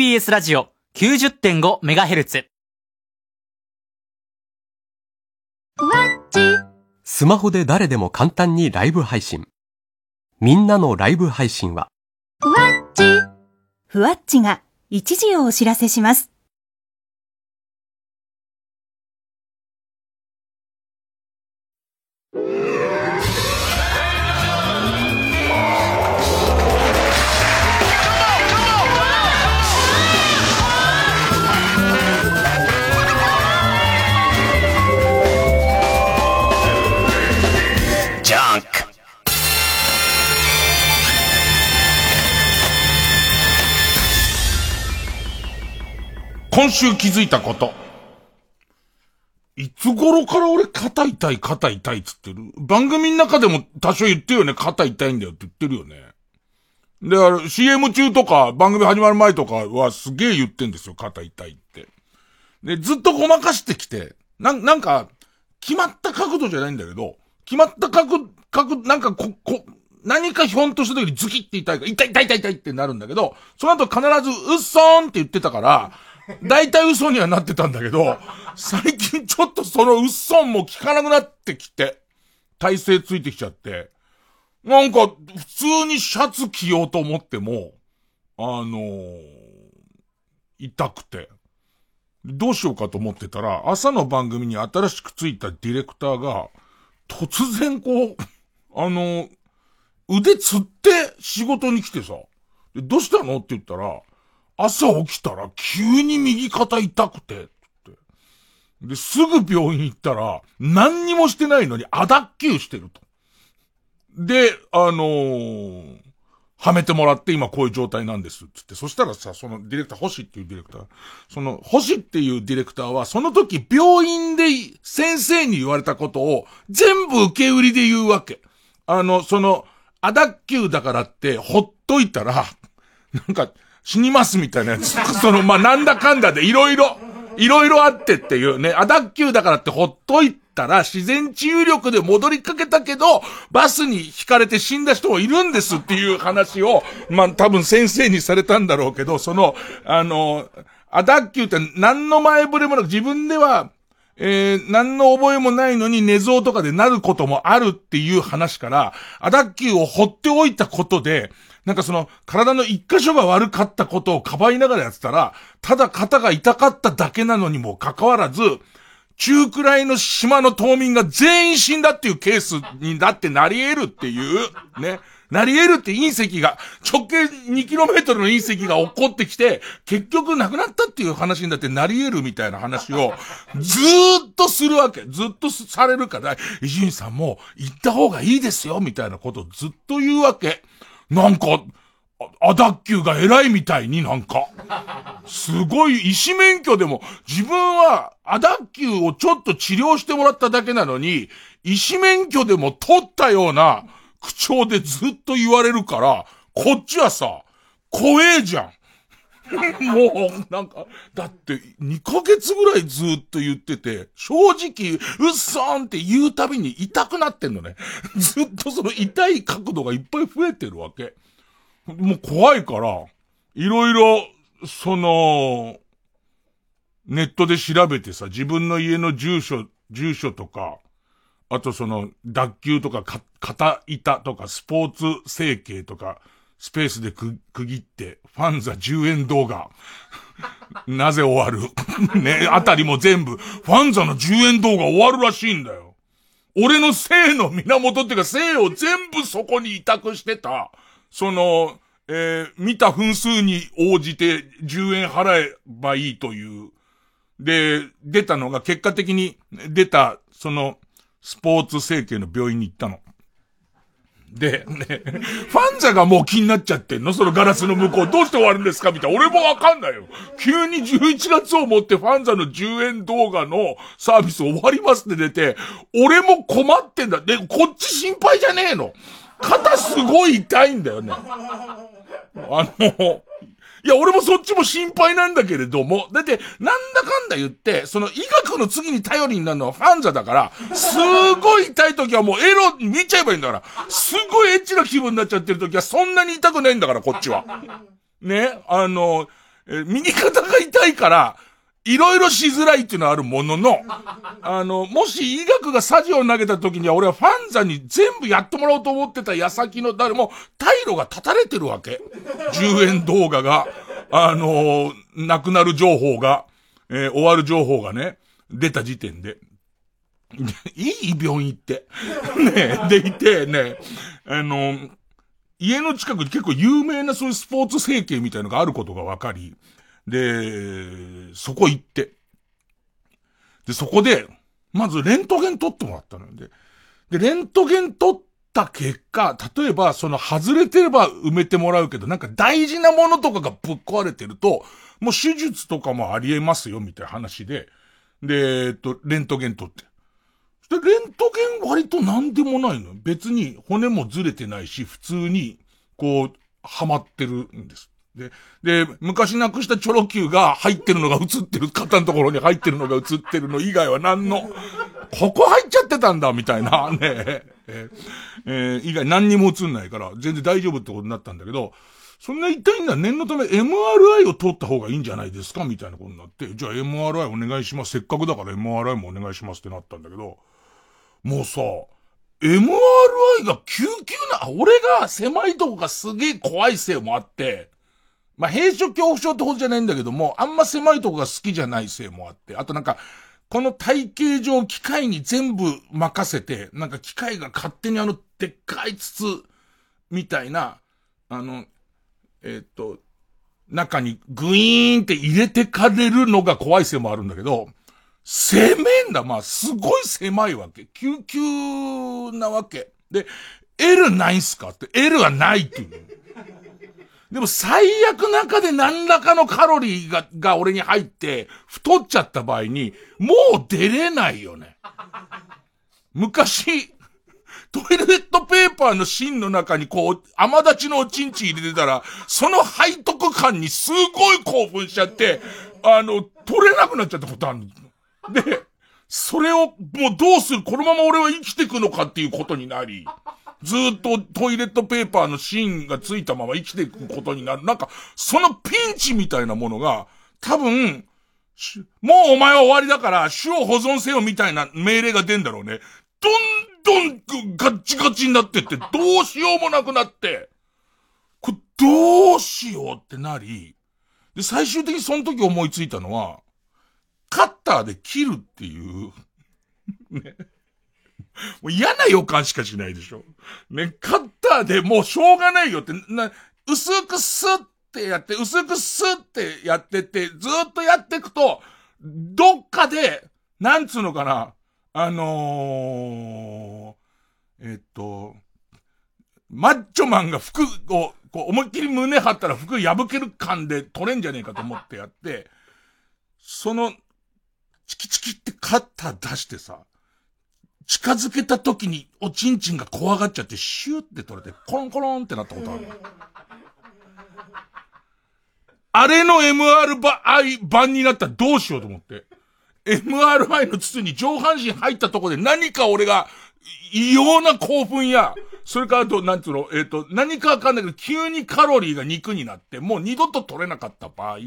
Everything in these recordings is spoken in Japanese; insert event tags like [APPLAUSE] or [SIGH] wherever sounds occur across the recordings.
TBS ラジオ 90.5MHz。スマホで誰でも簡単にライブ配信。みんなのライブ配信は、ふわっちが一時をお知らせします。今週気づいたこと。いつ頃から俺肩痛い肩痛いっつってる？番組の中でも多少言ってるよね。肩痛いんだよって言ってるよね。で、あれ、CM 中とか番組始まる前とかはすげえ言ってんですよ。肩痛いって。で、ずっとごまかしてきて、なん、なんか、決まった角度じゃないんだけど、決まった角、角、なんかこ、こ、何かひょんとした時にズキって痛いから、痛い痛い痛い痛いってなるんだけど、その後必ず、うっそーんって言ってたから、大体嘘にはなってたんだけど、最近ちょっとそのうっそんも効かなくなってきて、体勢ついてきちゃって、なんか、普通にシャツ着ようと思っても、あのー痛くて。どうしようかと思ってたら、朝の番組に新しくついたディレクターが、突然こう、あのー腕つって仕事に来てさ、でどうしたの？って言ったら、朝起きたら急に右肩痛くて、って。で、すぐ病院行ったら、何にもしてないのに亜脱臼してると。で、あのーはめてもらって今こういう状態なんですつって。そしたらさ、そのディレクター、星っていうディレクター。その、星っていうディレクターは、その時病院で先生に言われたことを全部受け売りで言うわけ。あの、その、アダッキューだからってほっといたら、なんか、死にますみたいなやつ。[LAUGHS] その、まあ、なんだかんだでいろいろ、いろいろあってっていうね、アダッキューだからってほっといたら、自然治癒力で戻りかけたけど、バスに轢かれて死んだ人もいるんですっていう話を、まあ、多分先生にされたんだろうけど、その、あの、アダッキューって何の前触れもなく自分では、えー、何の覚えもないのに寝相とかでなることもあるっていう話から、アダッキューを放っておいたことで、なんかその、体の一箇所が悪かったことをかばいながらやってたら、ただ肩が痛かっただけなのにもかかわらず、中くらいの島の島民が全員死んだっていうケースになってなり得るっていう、ね。なり得るって隕石が、直径 2km の隕石が起こってきて、結局亡くなったっていう話になってなり得るみたいな話を、ずーっとするわけ。ずっとされるから、伊集院さんも行った方がいいですよ、みたいなことをずっと言うわけ。なんか、あアダッキューが偉いみたいになんか。すごい、医師免許でも、自分はアダッキューをちょっと治療してもらっただけなのに、医師免許でも取ったような口調でずっと言われるから、こっちはさ、怖えじゃん。[LAUGHS] もう、なんか、だって、2ヶ月ぐらいずっと言ってて、正直、うっそーんって言うたびに痛くなってんのね。[LAUGHS] ずっとその痛い角度がいっぱい増えてるわけ。もう怖いから、いろいろ、その、ネットで調べてさ、自分の家の住所、住所とか、あとその、脱臼とかか、肩板とか、スポーツ整形とか、スペースで、区切って、ファンザ10円動画。[LAUGHS] なぜ終わる？[LAUGHS] ね、あたりも全部、ファンザの10円動画終わるらしいんだよ。俺の性の源っていうか、性を全部そこに委託してた、その、えー見た分数に応じて10円払えばいいという。で、出たのが、結果的に出た、その、スポーツ整形の病院に行ったの。で、ね、ファンザがもう気になっちゃってんの？そのガラスの向こう。どうして終わるんですか？みたいな。俺もわかんないよ。急に11月をもってファンザの10円動画のサービス終わりますって出て、俺も困ってんだ。で、こっち心配じゃねえの。肩すごい痛いんだよね。あの、いや、俺もそっちも心配なんだけれども、だって、なんだかんだ言って、その医学の次に頼りになるのはファンザだから、すごい痛い時はもうエロ見ちゃえばいいんだから、すごいエッチな気分になっちゃってる時はそんなに痛くないんだから、こっちは。ね、あの、え右肩が痛いから、いろいろしづらいっていうのはあるものの、あの、もし医学がサジを投げた時には俺はファンザに全部やってもらおうと思ってた矢先の、誰も、退路が立たれてるわけ。10円動画が、あのーなくなる情報が、えー終わる情報がね、出た時点で。いい病院行って。ねでいて、ね、あの、家の近くに結構有名なそういうスポーツ整形みたいのがあることが分かり、で、そこ行って。で、そこで、まずレントゲン取ってもらったの。で、で、レントゲン取った結果、例えば、その外れてれば埋めてもらうけど、なんか大事なものとかがぶっ壊れてると、もう手術とかもありえますよ、みたいな話で、で、えっと、レントゲン取って。で、レントゲン割と何でもないの。別に骨もずれてないし、普通に、こう、はまってるんです。で、で、昔なくしたチョロ Q が入ってるのが映ってる、肩のところに入ってるのが映ってるの以外は何の、ここ入っちゃってたんだ、みたいな、[LAUGHS] ねえ、え以外何にも映んないから、全然大丈夫ってことになったんだけど、そんな痛いんだ、念のため MRI を取った方がいいんじゃないですかみたいなことになって、じゃあ MRI お願いします。せっかくだから MRI もお願いしますってなったんだけど、もうさ、MRI が救急な、俺が狭いとこがすげえ怖いせいもあって、まあ、閉所恐怖症ってことじゃないんだけども、あんま狭いとこが好きじゃないせいもあって、あとなんか、この体型上機械に全部任せて、なんか機械が勝手にあの、でっかい筒みたいな、あの、えっと、中にグイーンって入れてかれるのが怖いせいもあるんだけど、狭めんだ。まあ、すごい狭いわけ。救急なわけ。で、L ないんすかって、L はないっていう。でも最悪中で何らかのカロリーが、が俺に入って、太っちゃった場合に、もう出れないよね。昔、トイレットペーパーの芯の中にこう、甘立ちのおちんち入れてたら、その背徳感にすごい興奮しちゃって、あの、取れなくなっちゃったことある。で、それをもうどうするこのまま俺は生きていくのかっていうことになり、ずっとトイレットペーパーの芯がついたまま生きていくことになる。なんか、そのピンチみたいなものが、多分、もうお前は終わりだから、種を保存せよみたいな命令が出んだろうね。どんどんガッチガチになってって、どうしようもなくなって、これどうしようってなり、で、最終的にその時思いついたのは、カッターで切るっていう、ね。もう嫌な予感しかしないでしょ。ね、カッターでもうしょうがないよって、な、薄くスッってやって、薄くスッってやってって、ずっとやっていくと、どっかで、なんつうのかな、あのー、えっと、マッチョマンが服を、こう思いっきり胸張ったら服破ける感で取れんじゃねえかと思ってやって、その、チキチキってカッター出してさ、近づけた時におちんちんが怖がっちゃってシューって取れてコロンコロンってなったことある。[LAUGHS] あれの MRI 版になったらどうしようと思って。MRI の筒に上半身入ったとこで何か俺が異様な興奮や、それからと、なんつうの、えっ、と、何かわかんないけど、急にカロリーが肉になって、もう二度と取れなかった場合、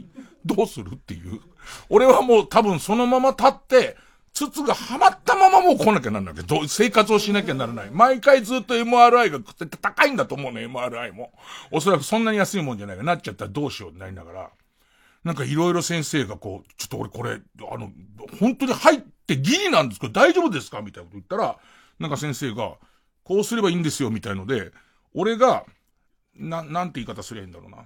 どうするっていう。俺はもう多分そのまま立って、筒がはまったままもう来なきゃなんなきゃ、ど生活をしなきゃならない。毎回ずっと MRI が高いんだと思うね、MRI も。おそらくそんなに安いもんじゃないかなっちゃったらどうしようってなりながら。なんかいろいろ先生がこう、ちょっと俺これ、あの、本当に入ってギリなんですけど大丈夫ですかみたいなこと言ったら、なんか先生が、こうすればいいんですよ、みたいので、俺が、な、なんて言い方すりゃいいんだろうな。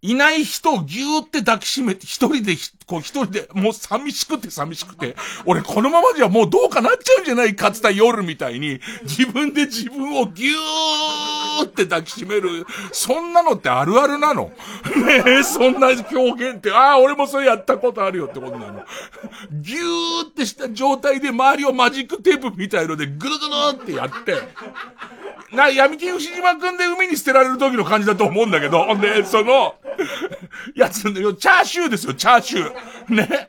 いない人をぎゅーって抱きしめて、一人で、こう一人で、もう寂しくて寂しくて、俺このままじゃもうどうかなっちゃうんじゃないかつた夜みたいに、自分で自分をぎゅーって抱きしめる、そんなのってあるあるなのねえ、そんな表現って、ああ、俺もそれやったことあるよってことなの。ぎゅーってした状態で周りをマジックテープみたいのでぐるぐるってやって、な、闇金牛島くんで海に捨てられる時の感じだと思うんだけど、ほんで、その、やつ、チャーシューですよ、チャーシュー。ね。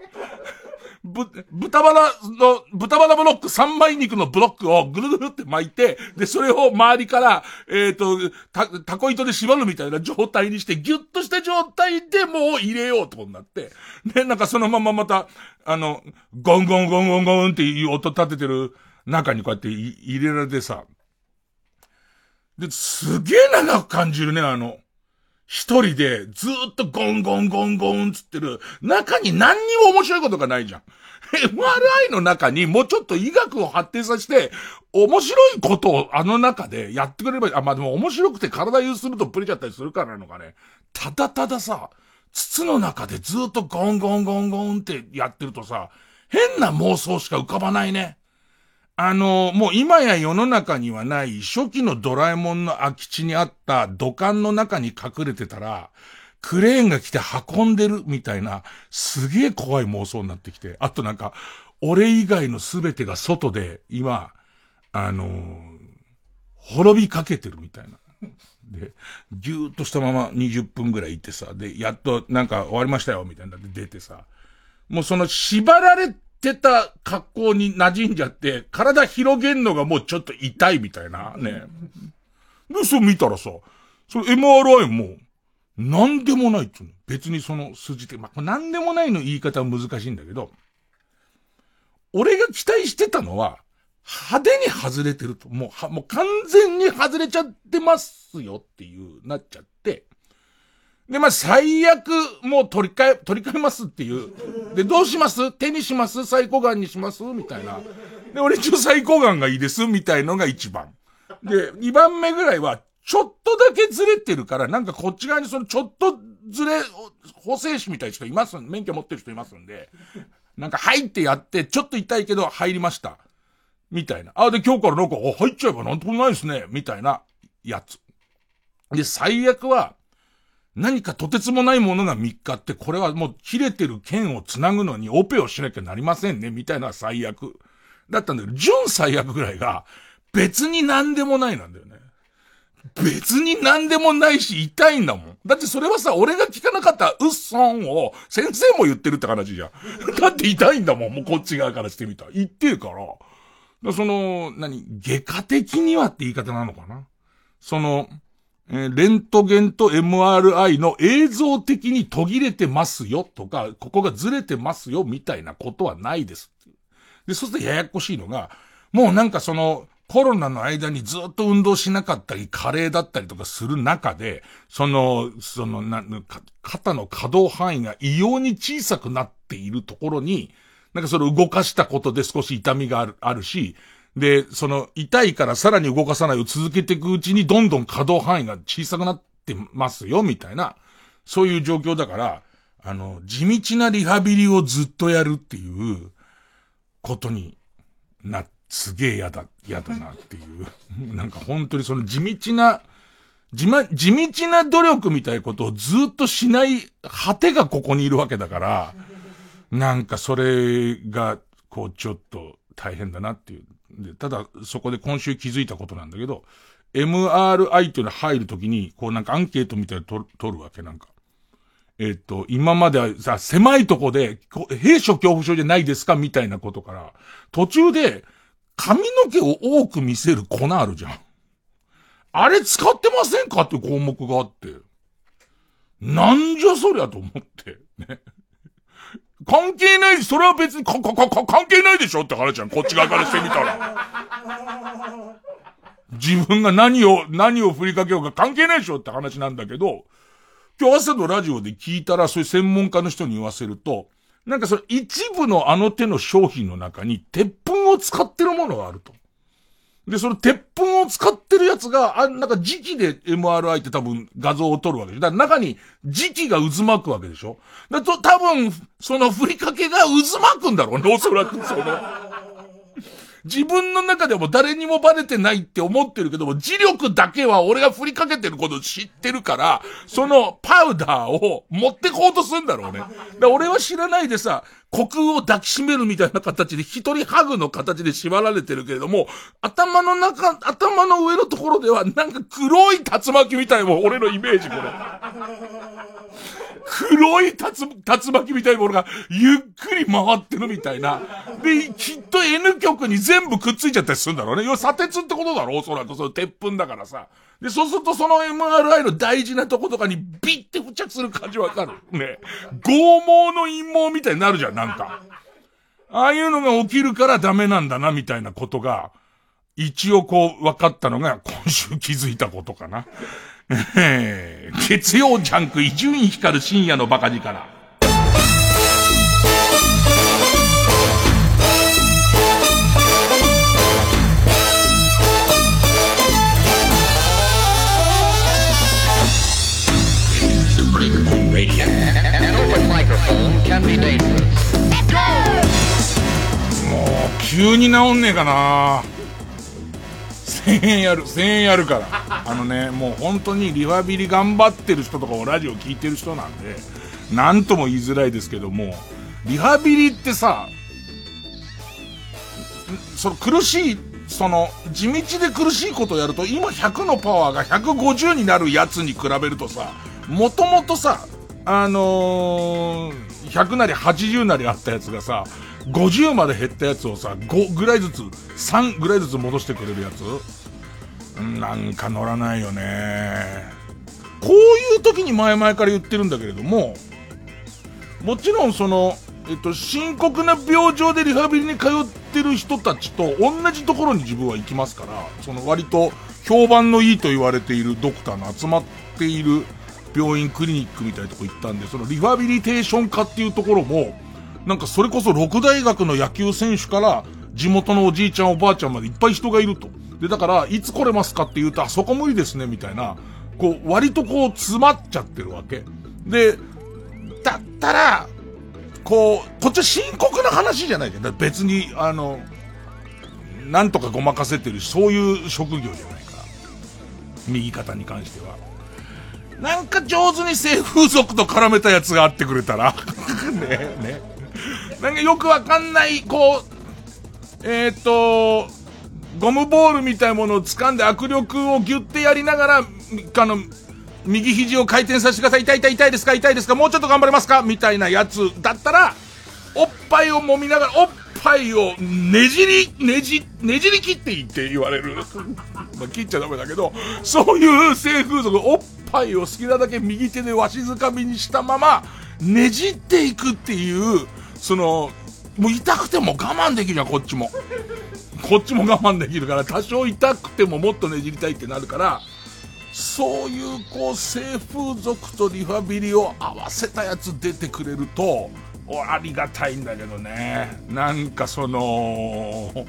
ぶ、豚バラの、豚バラブロック3枚肉のブロックをぐるぐるって巻いて、で、それを周りから、えっ、と、た、タコ糸で縛るみたいな状態にして、ギュッとした状態でもう入れようとになって、で、なんかそのまままた、あの、ゴンゴンゴンゴンゴンっていう音立ててる中にこうやってい入れられてさ、で、すげえ長く感じるね、あの、一人でずっとゴンゴンゴンゴンつってる中に何にも面白いことがないじゃん。MRI の中にもうちょっと医学を発展させて、面白いことをあの中でやってくれれば、あ、まあ、でも面白くて体有するとブレちゃったりするからなのかね。ただたださ、筒の中でずっとゴンゴンゴンゴンってやってるとさ、変な妄想しか浮かばないね。あの、もう今や世の中にはない初期のドラえもんの空き地にあった土管の中に隠れてたら、クレーンが来て運んでるみたいな、すげえ怖い妄想になってきて、あとなんか、俺以外の全てが外で、今、あのー滅びかけてるみたいな。で、ぎゅーっとしたまま20分ぐらいいてさ、で、やっとなんか終わりましたよ、みたいなで出てさ、もうその縛られてた格好に馴染んじゃって、体広げんのがもうちょっと痛いみたいなね。で、そう見たらさ、それ MRI も、なんでもないっていうの。別にその数字って、まあ、なんでもないの言い方は難しいんだけど、俺が期待してたのは、派手に外れてると。もう、は、もう完全に外れちゃってますよっていう、なっちゃって。で、まあ、最悪、もう取り替え、取り替えますっていう。で、どうします？手にします？最高眼にします？みたいな。で、俺一応最高眼がいいですみたいのが一番。で、二番目ぐらいは、ちょっとだけずれてるから、なんかこっち側にそのちょっとずれ、補正士みたいな人います？免許持ってる人いますんで。なんか、入ってやって、ちょっと痛いけど入りました。みたいな。あ、で、今日からなんか、あ、入っちゃえばなんともないですね。みたいな、やつ。で、最悪は、何かとてつもないものが3日って、これはもう切れてる剣をつなぐのにオペをしなきゃなりませんね、みたいな最悪。だったんだけど、準最悪ぐらいが、別に何でもないなんだよね。別に何でもないし、痛いんだもん。だってそれはさ、俺が聞かなかったうっそんを、先生も言ってるって話じゃん。[LAUGHS] だって痛いんだもん、もうこっち側からしてみた。言ってるから。その、何、外科的にはって言い方なのかなその、レントゲンと MRI の映像的に途切れてますよとか、ここがずれてますよみたいなことはないです。で、そうするとややこしいのが、もうなんかその、コロナの間にずっと運動しなかったり、加齢だったりとかする中で、その、その、な、肩の可動範囲が異様に小さくなっているところに、なんかそれを動かしたことで少し痛みがある、あるし、で、その、痛いからさらに動かさないを続けていくうちに、どんどん可動範囲が小さくなってますよ、みたいな、そういう状況だから、あの、地道なリハビリをずっとやるっていう、ことにな、すげえ嫌だ、嫌だなっていう。[LAUGHS] なんか本当にその地道な、地ま、地道な努力みたいなことをずっとしない果てがここにいるわけだから、なんかそれが、こうちょっと大変だなっていう。で、ただそこで今週気づいたことなんだけど、MRI っていうの入るときに、こうなんかアンケートみたいな取るるわけなんか。えっと、今まではさ、狭いとこで、こ兵所恐怖症じゃないですかみたいなことから、途中で、髪の毛を多く見せる粉あるじゃん。あれ使ってませんかって項目があって。なんじゃそりゃと思って。ね。関係ない、それは別にか、か、か、関係ないでしょって話じゃん。こっち側からしてみたら。自分が何を、何を振りかけようか関係ないでしょって話なんだけど、今日朝のラジオで聞いたら、そういう専門家の人に言わせると、なんかその一部のあの手の商品の中に鉄粉を使ってるものがあると。で、その鉄粉を使ってるやつが、あ、なんか磁気で MRI って多分画像を撮るわけでしょ。だから中に磁気が渦巻くわけでしょ。だと多分、その振りかけが渦巻くんだろうね、[LAUGHS] おそらくその。自分の中でも誰にもバレてないって思ってるけども、磁力だけは俺が振りかけてることを知ってるから、そのパウダーを持ってこうとするんだろうね。だ俺は知らないでさ、虚空を抱きしめるみたいな形で一人ハグの形で縛られてるけれども、頭の中、頭の上のところではなんか黒い竜巻みたいも俺のイメージこれ。黒い竜竜巻みたいなものがゆっくり回ってるみたいな。で、きっと N 極に全部くっついちゃったりするんだろうね。要は砂鉄ってことだろおそらく。その鉄粉だからさ。で、そうするとその MRI の大事なとことかにビッて付着する感じわかる。ね。剛毛の陰毛みたいになるじゃん、なんか。ああいうのが起きるからダメなんだな、みたいなことが、一応こう分かったのが今週気づいたことかな。月曜ジャンク伊集院光深夜のバカ力。もう、急に治んねえかな。1000円やる、1000円やるから。あのね、もう本当にリハビリ頑張ってる人とかをラジオ聞いてる人なんで、なんとも言いづらいですけども、リハビリってさ、その苦しい、その、地道で苦しいことをやると、今100のパワーが150になるやつに比べるとさ、もともとさ、あのー、100なり80なりあったやつがさ、50まで減ったやつをさ、5ぐらいずつ、3ぐらいずつ戻してくれるやつ？なんか乗らないよね。こういう時に前々から言ってるんだけれども、もちろんその、えっと、深刻な病状でリハビリに通ってる人たちと同じところに自分は行きますから、その割と評判のいいと言われているドクターの集まっている病院、クリニックみたいなとこ行ったんで、そのリハビリテーション科っていうところも、なんかそれこそ六大学の野球選手から地元のおじいちゃんおばあちゃんまでいっぱい人がいると。で、だから、いつ来れますかって言うと、あそこ無理ですね、みたいな、こう、割とこう、詰まっちゃってるわけ。で、だったら、こう、こっちは深刻な話じゃないじゃん。別に、あの、なんとかごまかせてるし、そういう職業じゃないから。右肩に関しては。なんか上手に性風俗と絡めたやつがあってくれたら。[LAUGHS] ね、ね。なんかよくわかんない、こう、えっ、ー、と、ゴムボールみたいなものを掴んで握力をギュッてやりながら、あの、右肘を回転させてください。痛い痛い痛いですか？痛いですか？もうちょっと頑張れますか？みたいなやつだったら、おっぱいを揉みながら、おっぱいをねじり、ねじ、ねじり切っていいって言われる。まあ、切っちゃダメだけど、そういう性風俗、おっぱいを好きなだけ右手でわしづかみにしたまま、ねじっていくっていう、その、もう痛くても我慢できるじゃん、こっちも。こっちも我慢できるから、多少痛くてももっとねじりたいってなるから、そういう、こう、性風俗とリハビリを合わせたやつ出てくれると、ありがたいんだけどね。なんかその、[LAUGHS]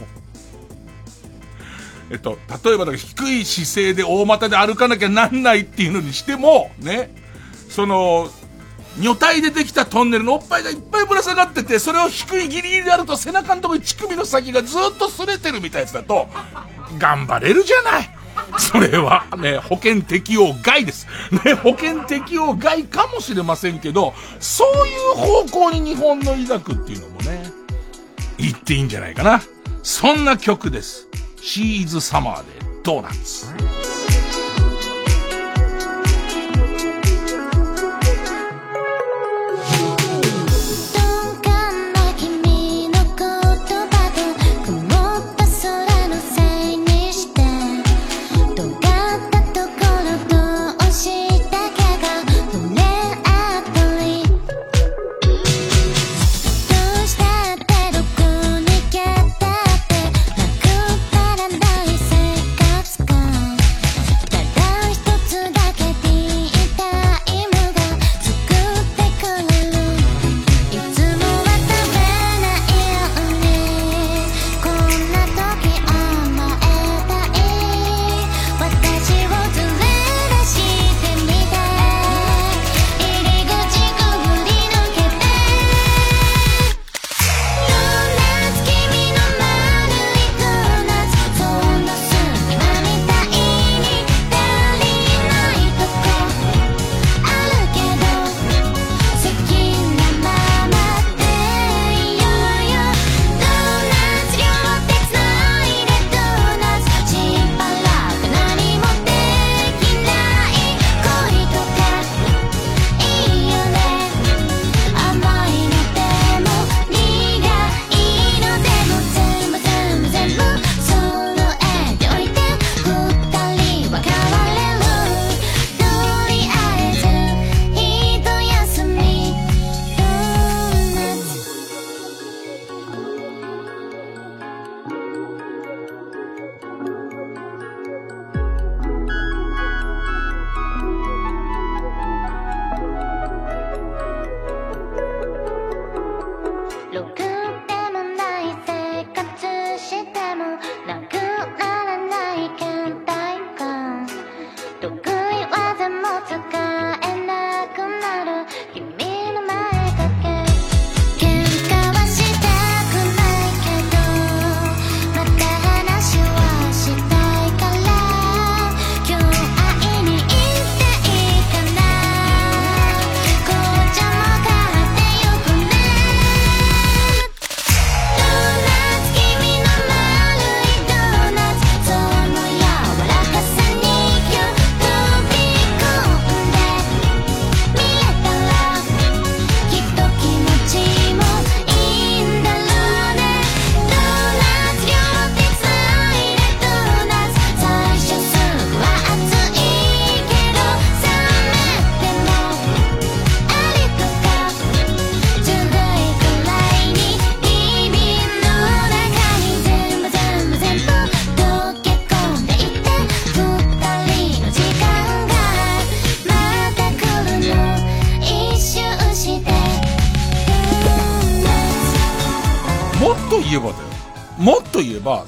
えっと、例えばだ低い姿勢で大股で歩かなきゃなんないっていうのにしても、ね、その、女体でできたトンネルのおっぱいがいっぱいぶら下がってて、それを低いギリギリであると背中のところに乳首の先がずっと擦れてるみたいなやつだと、頑張れるじゃない。それはね、保険適用外です。ね、保険適用外かもしれませんけど、そういう方向に日本の医学っていうのもね、言っていいんじゃないかな。そんな曲です。シーズサマーでドーナツ。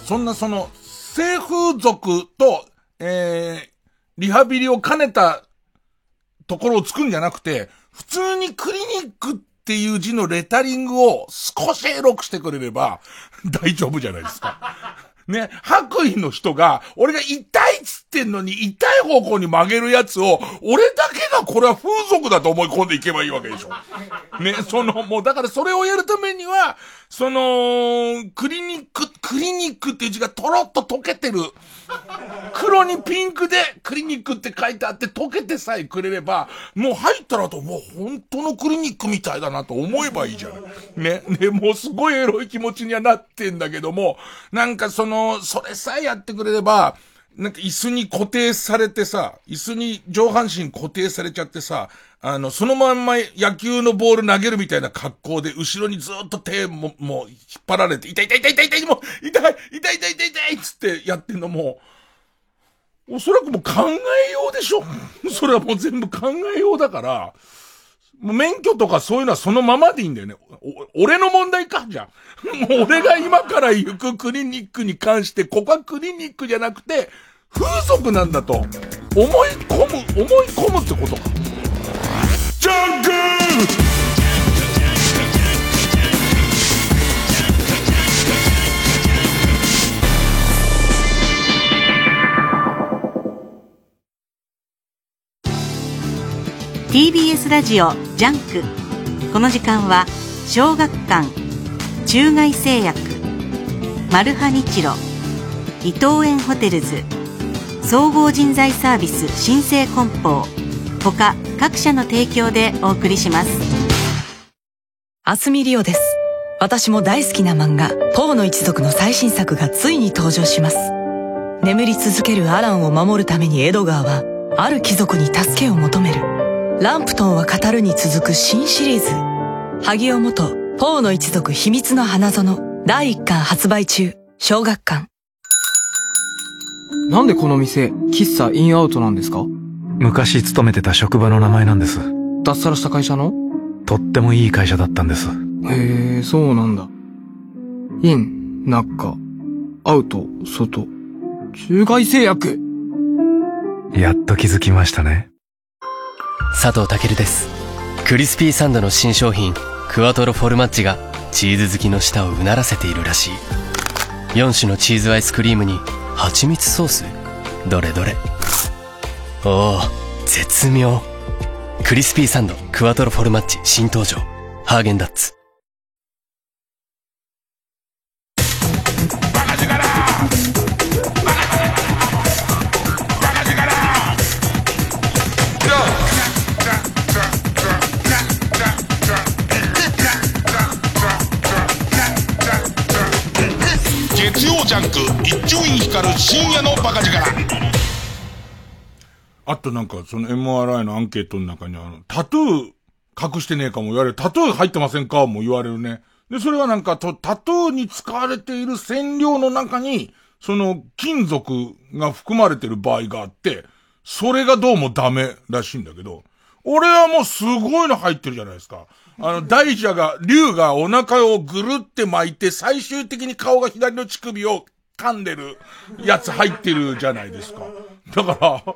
そんなその、性風俗と、えー、リハビリを兼ねたところをつくんじゃなくて、普通にクリニックっていう字のレタリングを少しエロくしてくれれば大丈夫じゃないですか。ね、白衣の人が、俺が痛いっつってんのに痛い方向に曲げるやつを、俺だけがこれは風俗だと思い込んでいけばいいわけでしょ。ね、その、もうだからそれをやるためには、その、クリニック、クリニックっていう字がとろっと溶けてる。[LAUGHS] 黒にピンクでクリニックって書いてあって溶けてさえくれれば、もう入ったらともう本当のクリニックみたいだなと思えばいいじゃん。ね、ね、もうすごいエロい気持ちにはなってんだけども、なんかその、それさえやってくれれば、なんか椅子に固定されてさ、椅子に上半身固定されちゃってさ、あの、そのまんま野球のボール投げるみたいな格好で、後ろにずっと手も、もう引っ張られて、痛い痛い痛い痛い痛い、もう、痛い痛い痛い痛い痛いっつってやってんのも、おそらくもう考えようでしょ。それはもう全部考えようだから、もう免許とかそういうのはそのままでいいんだよね。俺の問題か？じゃん。[LAUGHS] もう俺が今から行くクリニックに関して、ここはクリニックじゃなくて、風俗なんだと、思い込む、思い込むってことか。ジャンク TBS ラジオジャンク。この時間は小学館中外製薬マルハニチロ伊藤園ホテルズ総合人材サービス新生梱包他各社の提供でお送りします。あすみりおです。私も大好きな漫画「ポーの一族」の最新作がついに登場します。眠り続けるアランを守るためにエドガーはある貴族に助けを求める。ランプトンは語るに続く新シリーズ。萩尾元ポーの一族秘密の花園。第1巻発売中。小学館。なんでこの店喫茶インアウトなんですか？昔勤めてた職場の名前なんです。脱サラした会社の？とってもいい会社だったんです。へえそうなんだ。イン中アウト外中外製薬やっと気づきましたね佐藤健です。クリスピーサンドの新商品クワトロフォルマッチがチーズ好きの舌をうならせているらしい。4種のチーズアイスクリームに蜂蜜ソース？どれどれ。おお絶妙。クリスピーサンドクワトロフォルマッチ新登場。ハーゲンダッツ。ジャンク一丁院光る深夜のバカ力あとなんか、その MRI のアンケートの中にあの、タトゥー隠してねえかも言われる。タトゥー入ってませんかも言われるね。で、それはなんかと、タトゥーに使われている染料の中に、その金属が含まれてる場合があって、それがどうもダメらしいんだけど、俺はもうすごいの入ってるじゃないですか。あの、大蛇が、竜がお腹をぐるって巻いて、最終的に顔が左の乳首を噛んでるやつ入ってるじゃないですか。だから、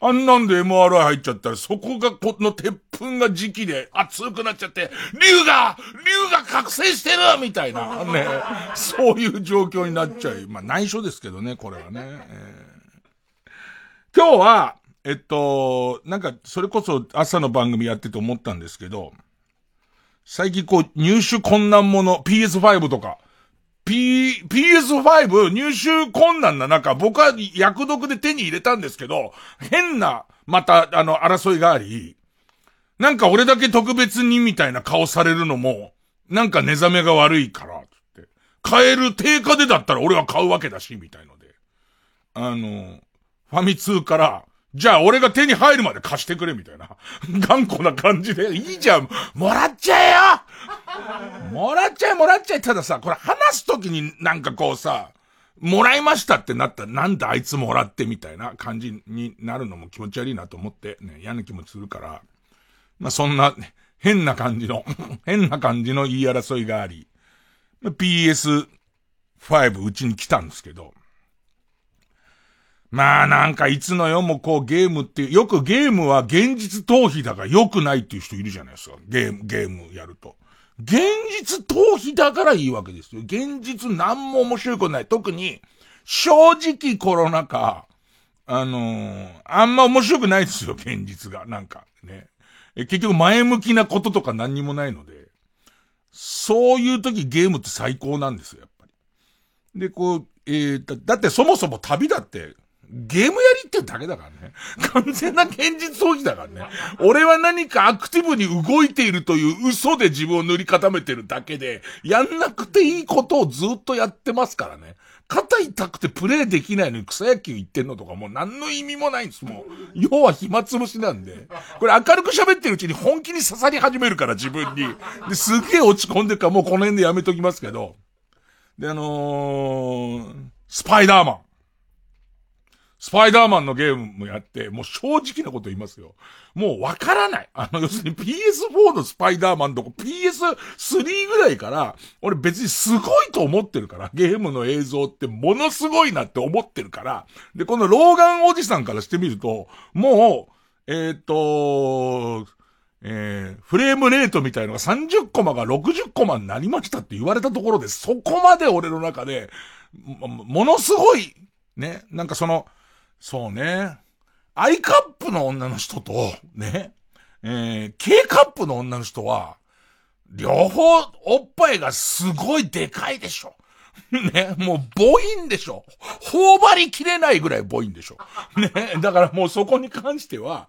あんなんで MRI 入っちゃったら、そこが、この鉄粉が時期で熱くなっちゃって、竜が竜が覚醒してるみたいな、ね。そういう状況になっちゃう。まあ内緒ですけどね、これはね。え、今日は、えっと、なんか、それこそ朝の番組やってて思ったんですけど、最近こう、入手困難もの、PS5 とか、P、PS5 入手困難な中、僕は役読で手に入れたんですけど、変な、また、あの、争いがあり、なんか俺だけ特別にみたいな顔されるのも、なんか寝覚めが悪いから、つって。買える定価でだったら俺は買うわけだし、みたいので。あの、ファミ通から、じゃあ俺が手に入るまで貸してくれみたいな。[LAUGHS] 頑固な感じで、いいじゃん。もらっちゃえよ。もらっちゃえもらっちゃえ。たださ、これ話すときになんかこうさ、もらいましたってなった。らなんであいつもらってみたいな感じになるのも気持ち悪いなと思って、ね、嫌な気持ちするから。まあ、そんな、変な感じの [LAUGHS] 変な感じの言い争いがあり。PS5 うちに来たんですけど、まあなんかいつの世もこうゲームって、よくゲームは現実逃避だから良くないっていう人いるじゃないですか。ゲーム、ゲームやると。現実逃避だからいいわけですよ。現実何も面白いことない。特に、正直コロナ禍、あのー、あんま面白くないですよ、現実が。なんかね。結局前向きなこととか何にもないので。そういう時ゲームって最高なんですよ、やっぱり。で、こう、えー、だだってそもそも旅だって、ゲームやりってだけだからね。[LAUGHS] 完全な現実逃避だからね。俺は何かアクティブに動いているという嘘で自分を塗り固めてるだけで、やんなくていいことをずっとやってますからね。肩痛くてプレイできないのに草野球行ってんのとかもう何の意味もないんです。もう、要は暇つぶしなんで。これ明るく喋ってるうちに本気に刺さり始めるから自分に。で、すげえ落ち込んでるからもうこの辺でやめときますけど。で、あのー、スパイダーマン。スパイダーマンのゲームもやって、もう正直なこと言いますよ。もうわからない。あの、要するに PS4 のスパイダーマンとか PS3 ぐらいから、俺別にすごいと思ってるから、ゲームの映像ってものすごいなって思ってるから、で、このローガンおじさんからしてみると、もう、えっ、と、えー、フレームレートみたいのが30コマが60コマになりましたって言われたところで、そこまで俺の中で、ものすごい、ね、なんかその、そうね。 I カップの女の人と、ね、えー、K カップの女の人は、両方おっぱいがすごいでかいでしょ。[LAUGHS] ね、もうボインでしょ。頬張りきれないぐらいボインでしょ。ね、だからもうそこに関しては、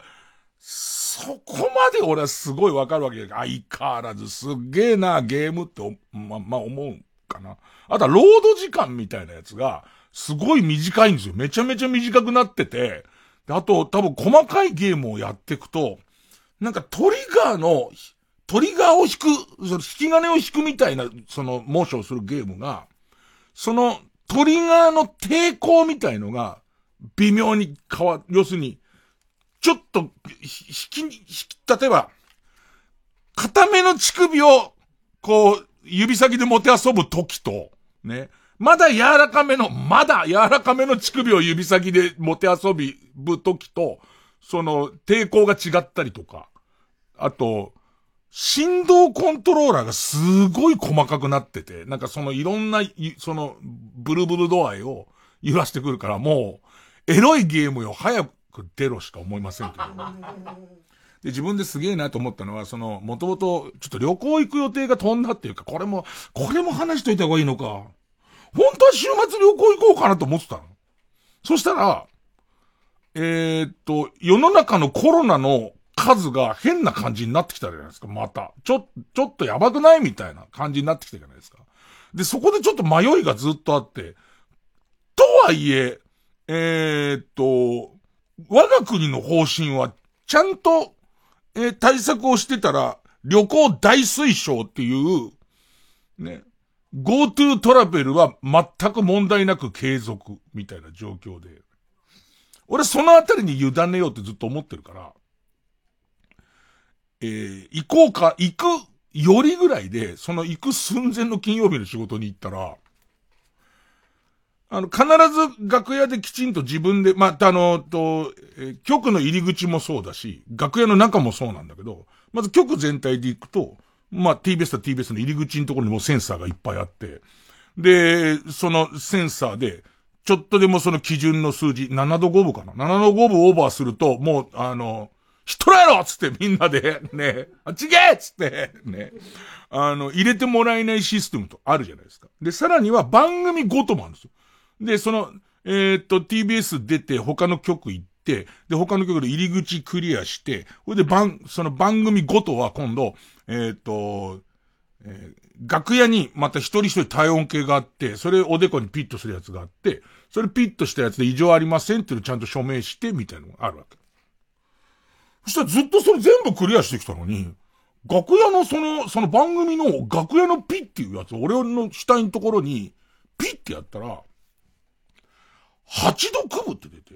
そこまで俺はすごいわかるわけ相変わらずすっげえな、ゲームって、ま、まあ、思うかな。あとは、ロード時間みたいなやつが、すごい短いんですよ。めちゃめちゃ短くなってて、あと、多分細かいゲームをやっていくと、なんかトリガーの、トリガーを引く、その引き金を引くみたいな、その、モーションするゲームが、その、トリガーの抵抗みたいのが、微妙に変わ、要するに、ちょっと、引き、引き、例えば、固めの乳首を、こう、指先で持て遊ぶ時と、ね、まだ柔らかめの、まだ柔らかめの乳首を指先で持て遊びぶときと、その、抵抗が違ったりとか。あと、振動コントローラーがすごい細かくなってて、なんかそのいろんな、その、ブルブル度合いを言わしてくるから、もう、エロいゲームよ、早く出ろしか思いませんけど。で、自分ですげえなと思ったのは、その、もともと、ちょっと旅行行く予定が飛んだっていうか、これも、これも話しといた方がいいのか。本当は週末旅行行こうかなと思ってたの。そしたら、えー、っと、世の中のコロナの数が変な感じになってきたじゃないですか、また。ちょ、ちょっとやばくないみたいな感じになってきたじゃないですか。で、そこでちょっと迷いがずっとあって、とはいえ、えー、っと、我が国の方針は、ちゃんと、えー、対策をしてたら、旅行大推奨っていう、ね、GoTo トラベルは全く問題なく継続みたいな状況で。俺そのあたりに委ねようってずっと思ってるから、えー、行こうか、行くよりぐらいで、その行く寸前の金曜日の仕事に行ったら、あの、必ず楽屋できちんと自分で、また、あの、と、えー、局の入り口もそうだし、楽屋の中もそうなんだけど、まず局全体で行くと、まあ、TBS と TBS の入り口のところにもセンサーがいっぱいあって、で、そのセンサーで、ちょっとでもその基準の数字、7度5分かな ?7 度5分オーバーすると、もう、あの、人らやろつってみんなで、ね、あっ、ちげえつって、ね、あの、入れてもらえないシステムとあるじゃないですか。で、さらには番組ごともあるんですよ。で、その、えー、っと、TBS 出て他の局行って、で、他の局で入り口クリアして、ほいで番、その番組ごとは今度、えっ、ー、と、えー、楽屋にまた一人一人体温計があって、それおでこにピッとするやつがあって、それピッとしたやつで異常ありませんっていうのちゃんと署名して、みたいなのがあるわけ。そしたらずっとそれ全部クリアしてきたのに、楽屋のその、その番組の楽屋のピッっていうやつ、俺の下のところに、ピッてやったら、8度区分って出て、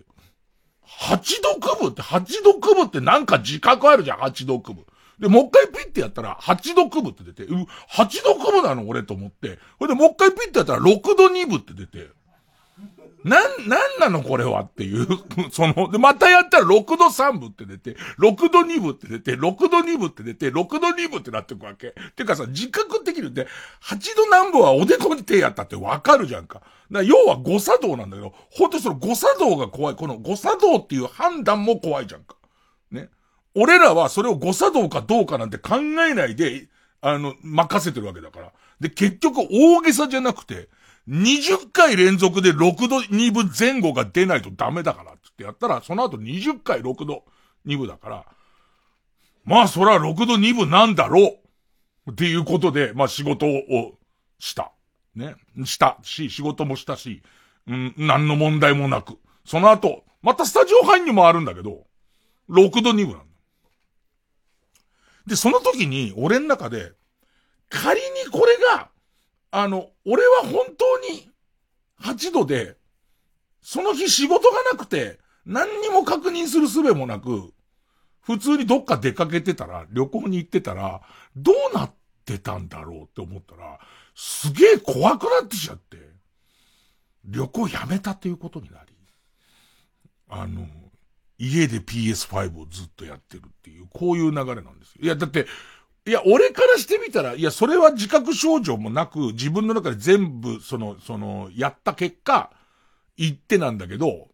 八度区分って、八度区分ってなんか自覚あるじゃん、八度区分。で、もう一回ピッてやったら、八度区分って出て、う、8度区分なの俺と思って、ほいでもう一回ピッてやったら、六度二分って出て、なん、なんなのこれはっていう、[LAUGHS] その、で、またやったら6度3分って出て、6度2分って出て、6度2分って出て、6度2分ってなってくわけ。てかさ、自覚的に言って、8度何分はおでこに手やったってわかるじゃんか。だ要は誤作動なんだけど、本当にその誤作動が怖い。この誤作動っていう判断も怖いじゃんか。ね。俺らはそれを誤作動かどうかなんて考えないで、あの、任せてるわけだから。で、結局大げさじゃなくて、20回連続で6度2分前後が出ないとダメだからってやったら、その後20回6度2分だから、まあそら6度2分なんだろうっていうことで、まあ仕事をした。ね。したし、仕事もしたし、うん、何の問題もなく。その後、またスタジオ入にもあるんだけど、6度2分なの。で、その時に、俺の中で、仮にこれが、あの、俺は本当に8度で、その日仕事がなくて、何にも確認する術もなく、普通にどっか出かけてたら、旅行に行ってたら、どうなってたんだろうって思ったら、すげえ怖くなってきちゃって、旅行やめたっていうことになり、あの、家で PS5 をずっとやってるっていう、こういう流れなんですよ。いや、だって、いや、俺からしてみたら、いや、それは自覚症状もなく、自分の中で全部、その、その、やった結果、言ってなんだけど、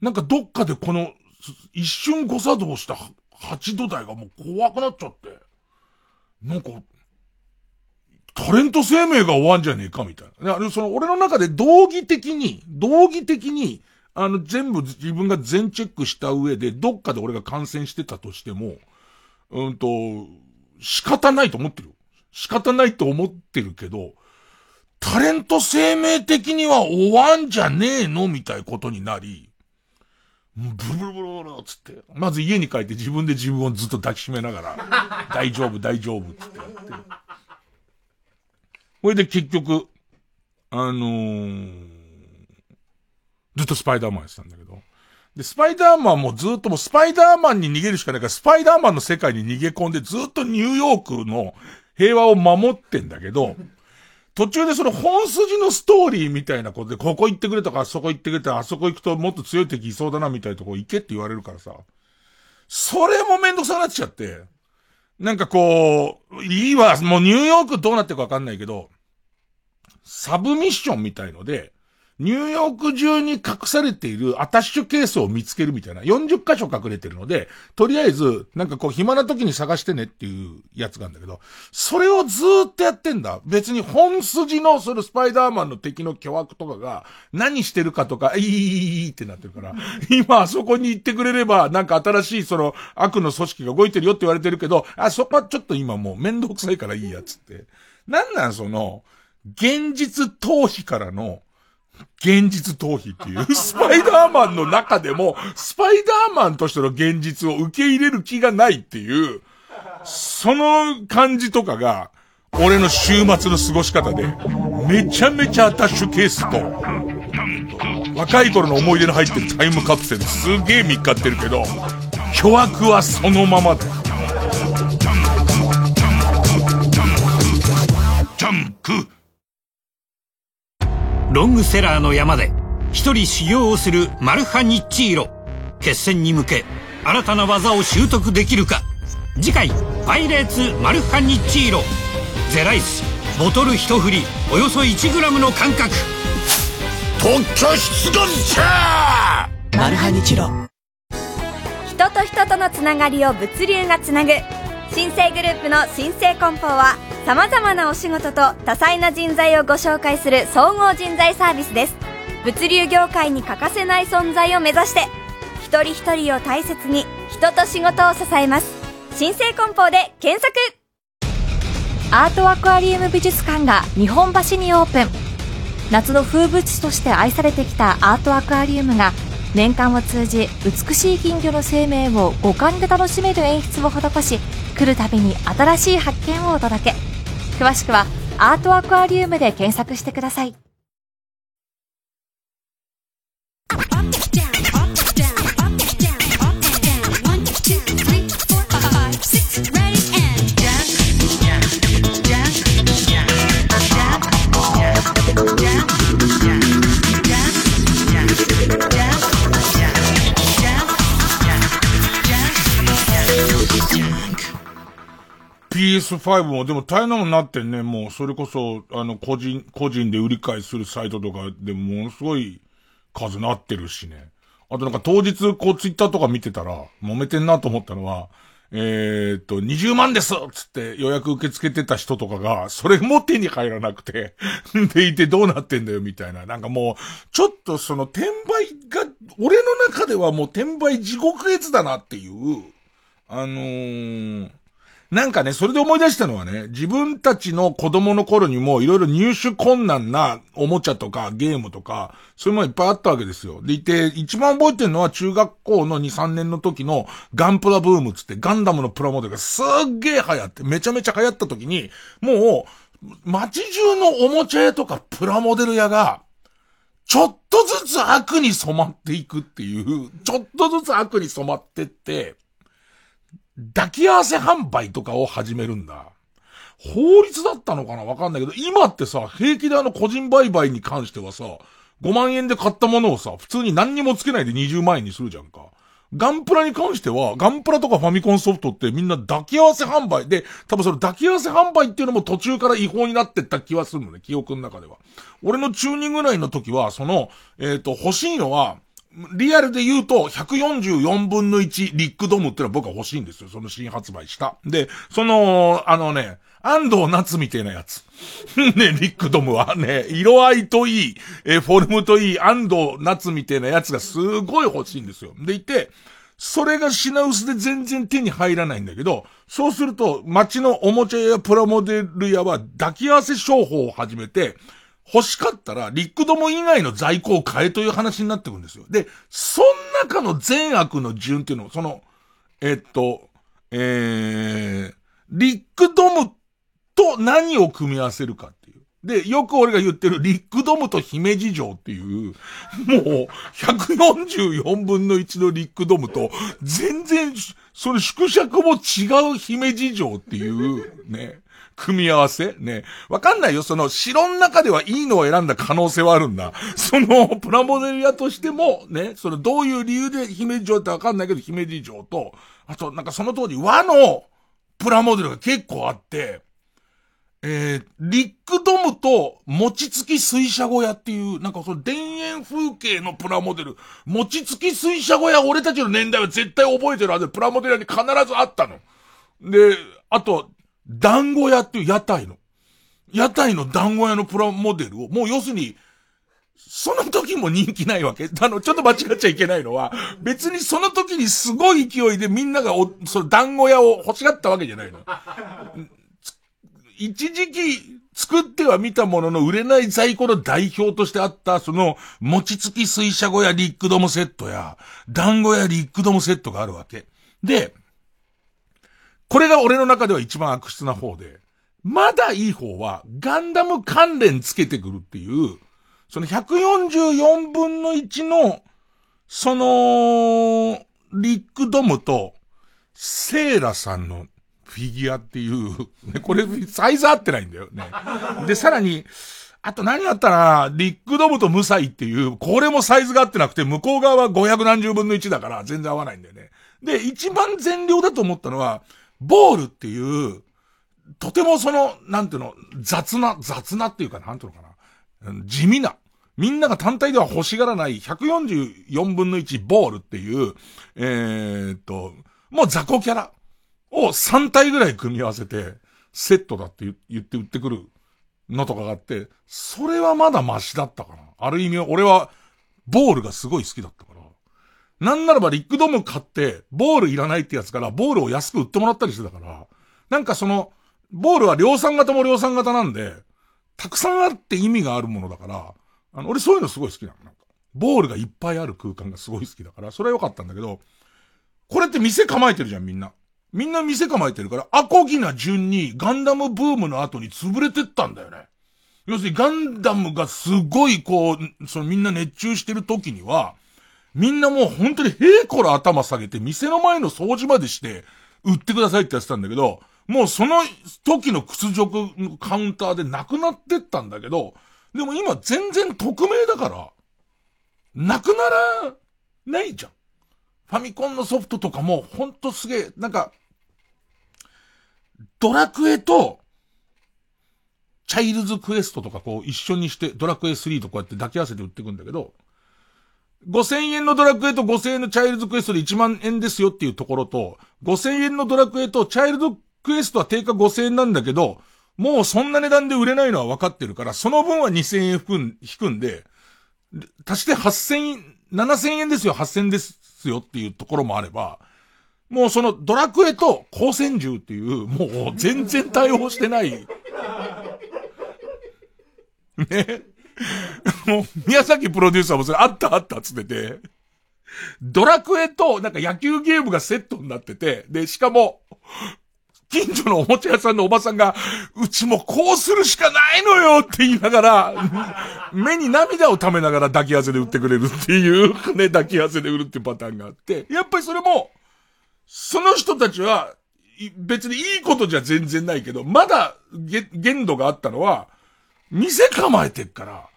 なんかどっかでこの、一瞬誤作動した8度台がもう怖くなっちゃって、なんか、タレント生命が終わんじゃねえかみたいな。その、俺の中で道義的に、道義的に、あの、全部自分が全チェックした上で、どっかで俺が感染してたとしても、うんと、仕方ないと思ってる。仕方ないと思ってるけど、タレント生命的には終わんじゃねえのみたいことになり、ブルブルブルブルつって、まず家に帰って自分で自分をずっと抱きしめながら、[LAUGHS] 大丈夫大丈夫つってやって。これで結局、あのー、ずっとスパイダーマンやってたんだけど。で、スパイダーマンもずっともうスパイダーマンに逃げるしかないから、スパイダーマンの世界に逃げ込んでずっとニューヨークの平和を守ってんだけど、途中でその本筋のストーリーみたいなことで、ここ行ってくれとか、あそこ行ってくれとか、あそこ行くともっと強い敵いそうだなみたいなとこ行けって言われるからさ、それもめんどくさくなっちゃって、なんかこう、いいわ、もうニューヨークどうなってるかわかんないけど、サブミッションみたいので、ニューヨーク中に隠されているアタッシュケースを見つけるみたいな。40箇所隠れてるので、とりあえず、なんかこう暇な時に探してねっていうやつなんだけど、それをずーっとやってんだ。別に本筋のそのスパイダーマンの敵の巨悪とかが何してるかとか、いいってなってるから、今あそこに行ってくれれば、なんか新しいその悪の組織が動いてるよって言われてるけど、あ、そこはちょっと今もうめんどくさいからいいやつって。なんなんその、現実逃避からの、現実逃避っていう、[LAUGHS] スパイダーマンの中でも、スパイダーマンとしての現実を受け入れる気がないっていう、その感じとかが、俺の週末の過ごし方で、めちゃめちゃアタッシュケースと、若い頃の思い出の入ってるタイムカプセルすげえ見っかってるけど、巨悪はそのままだ。ジャンクロングセラーの山で一人修行をするマルハニッチーロ。決戦に向け新たな技を習得できるか。次回「パイレーツマルハニッチーロ」ゼライスボトル一振りおよそ 1g の感覚特許出願者!マルハニチロ。人と人とのつながりを物流がつなぐ新生グループの新生梱包はさまざまなお仕事と多彩な人材をご紹介する総合人材サービスです。物流業界に欠かせない存在を目指して一人一人を大切に人と仕事を支えます。新生梱包で検索。アートアクアリウム美術館が日本橋にオープン。夏の風物詩として愛されてきたアートアクアリウムが年間を通じ美しい金魚の生命を五感で楽しめる演出を施し来るたびに新しい発見をお届け。詳しくはアートアクアリウムで検索してください。PS5 もでも大変なもんなってんね。もうそれこそ、あの、個人、個人で売り買いするサイトとかでものすごい数なってるしね。あとなんか当日こうツイッターとか見てたら、揉めてんなと思ったのは、えー、っと、20万ですつって予約受け付けてた人とかが、それも手に入らなくて、[LAUGHS] でいてどうなってんだよみたいな。なんかもう、ちょっとその転売が、俺の中ではもう転売地獄絵図だなっていう、あのー、なんかね、それで思い出したのはね、自分たちの子供の頃にもいろいろ入手困難なおもちゃとかゲームとか、そういうものいっぱいあったわけですよ。でいて、一番覚えてるのは中学校の2、3年の時のガンプラブームつってガンダムのプラモデルがすっげえ流行って、めちゃめちゃ流行った時に、もう、街中のおもちゃ屋とかプラモデル屋が、ちょっとずつ悪に染まっていくっていう、ちょっとずつ悪に染まってって、抱き合わせ販売とかを始めるんだ。法律だったのかな？わかんないけど、今ってさ、平気であの個人売買に関してはさ、5万円で買ったものをさ、普通に何にもつけないで20万円にするじゃんか。ガンプラに関しては、ガンプラとかファミコンソフトってみんな抱き合わせ販売で、多分その抱き合わせ販売っていうのも途中から違法になってった気はするのね、記憶の中では。俺の中2ぐらいの時は、その、えっ、ー、と、欲しいのは、リアルで言うと、144分の1リックドムってのは僕は欲しいんですよ。その新発売した。で、その、あのね、安藤夏みたいなやつ。[LAUGHS] ね、リックドムはね、色合いといい、えフォルムといい、安藤夏みたいなやつがすごい欲しいんですよ。でいて、それが品薄で全然手に入らないんだけど、そうすると、街のおもちゃ屋やプラモデル屋は抱き合わせ商法を始めて、欲しかったら、リックドモ以外の在庫を買えという話になってくるんですよ。で、その中の善悪の順っていうのを、その、えっと、えー、リックドムと何を組み合わせるかっていう。で、よく俺が言ってるリックドムと姫路城っていう、もう、144分の1のリックドムと、全然、その縮尺も違う姫路城っていう、ね。組み合わせ？ね。わかんないよ。その、城の中ではいいのを選んだ可能性はあるんだ。その、プラモデル屋としても、ね、その、どういう理由で姫路城ってわかんないけど、姫路城と、あと、なんかその当時、和のプラモデルが結構あって、えー、リックドムと餅つき水車小屋っていう、なんかその田園風景のプラモデル、餅つき水車小屋俺たちの年代は絶対覚えてるはずプラモデル屋に必ずあったの。で、あと、団子屋っていう屋台の、屋台の団子屋のプラモデルを、もう要するに、その時も人気ないわけ。あの、ちょっと間違っちゃいけないのは、別にその時にすごい勢いでみんながお、その団子屋を欲しがったわけじゃないの。一時期作っては見たものの売れない在庫の代表としてあった、その、餅つき水車小屋リックドムセットや、団子屋リックドムセットがあるわけ。で、これが俺の中では一番悪質な方で、まだいい方は、ガンダム関連つけてくるっていう、その144分の1の、その、リックドムと、セーラさんのフィギュアっていう、ね、これ、サイズ合ってないんだよね。で、さらに、あと何あったなリックドムとムサイっていう、これもサイズが合ってなくて、向こう側は500何十分の1だから全然合わないんだよね。で、一番全量だと思ったのは、ボールっていう、とてもその、なんていうの、雑な、雑なっていうか、なんていうのかな。地味な。みんなが単体では欲しがらない144分の1ボールっていう、えー、っと、もう雑魚キャラを3体ぐらい組み合わせて、セットだって言って売ってくるのとかがあって、それはまだマシだったかな。ある意味、俺は、ボールがすごい好きだった。なんならばリックドム買って、ボールいらないってやつから、ボールを安く売ってもらったりしてたから、なんかその、ボールは量産型も量産型なんで、たくさんあって意味があるものだから、あの、俺そういうのすごい好きなの。なんか、ボールがいっぱいある空間がすごい好きだから、それは良かったんだけど、これって店構えてるじゃん、みんな。みんな店構えてるから、アコギな順にガンダムブームの後に潰れてったんだよね。要するにガンダムがすごいこう、そのみんな熱中してる時には、みんなもう本当にへいこら頭下げて、店の前の掃除までして、売ってくださいってやってたんだけど、もうその時の屈辱のカウンターでなくなってったんだけど、でも今全然匿名だから、なくならないじゃん。ファミコンのソフトとかもほんとすげえ、なんか、ドラクエと、チャイルズクエストとかこう一緒にして、ドラクエ3とこうやって抱き合わせて売ってくんだけど、5000円のドラクエと5000円のチャイルズクエストで1万円ですよっていうところと、5000円のドラクエとチャイルズクエストは定価5000円なんだけど、もうそんな値段で売れないのは分かってるから、その分は2000円引くんで、足して8000円、7000円ですよ、8000円ですよっていうところもあれば、もうそのドラクエと光線銃っていう、もう全然対応してない。ね。もう、宮崎プロデューサーもそれあったあったっつってて、ドラクエとなんか野球ゲームがセットになってて、で、しかも、近所のおもちゃ屋さんのおばさんが、うちもこうするしかないのよって言いながら、目に涙を溜めながら抱き合わせで売ってくれるっていう、ね、抱き合わせで売るっていうパターンがあって、やっぱりそれも、その人たちは、別にいいことじゃ全然ないけど、まだ、限度があったのは、店構えてっから、